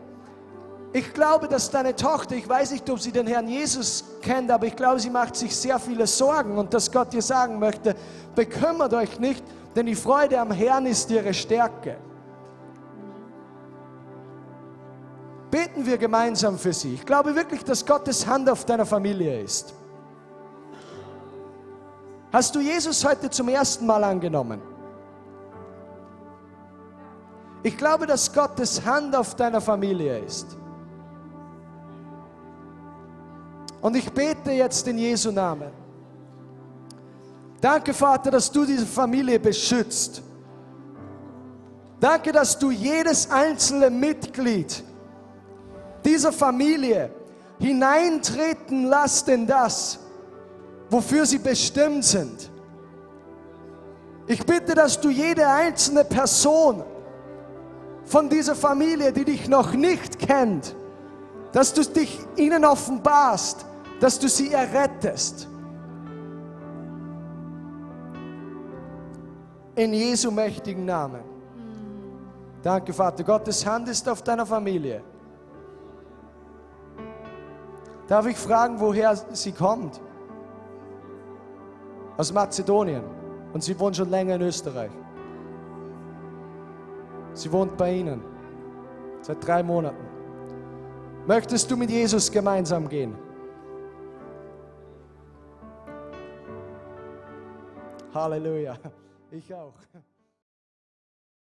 Ich glaube, dass deine Tochter, ich weiß nicht, ob sie den Herrn Jesus kennt, aber ich glaube, sie macht sich sehr viele Sorgen und dass Gott dir sagen möchte, bekümmert euch nicht, denn die Freude am Herrn ist ihre Stärke. Beten wir gemeinsam für sie. Ich glaube wirklich, dass Gottes Hand auf deiner Familie ist. Hast du Jesus heute zum ersten Mal angenommen? Ich glaube, dass Gottes Hand auf deiner Familie ist. Und ich bete jetzt in Jesu Namen. Danke, Vater, dass du diese Familie beschützt. Danke, dass du jedes einzelne Mitglied dieser Familie hineintreten lässt in das, wofür sie bestimmt sind. Ich bitte, dass du jede einzelne Person von dieser Familie, die dich noch nicht kennt, dass du dich ihnen offenbarst, dass du sie errettest. In Jesu mächtigen Namen. Danke, Vater. Gottes Hand ist auf deiner Familie. Darf ich fragen, woher sie kommt? Aus Mazedonien. Und sie wohnt schon länger in Österreich. Sie wohnt bei Ihnen. Seit drei Monaten. Möchtest du mit Jesus gemeinsam gehen? Halleluja. Ich auch.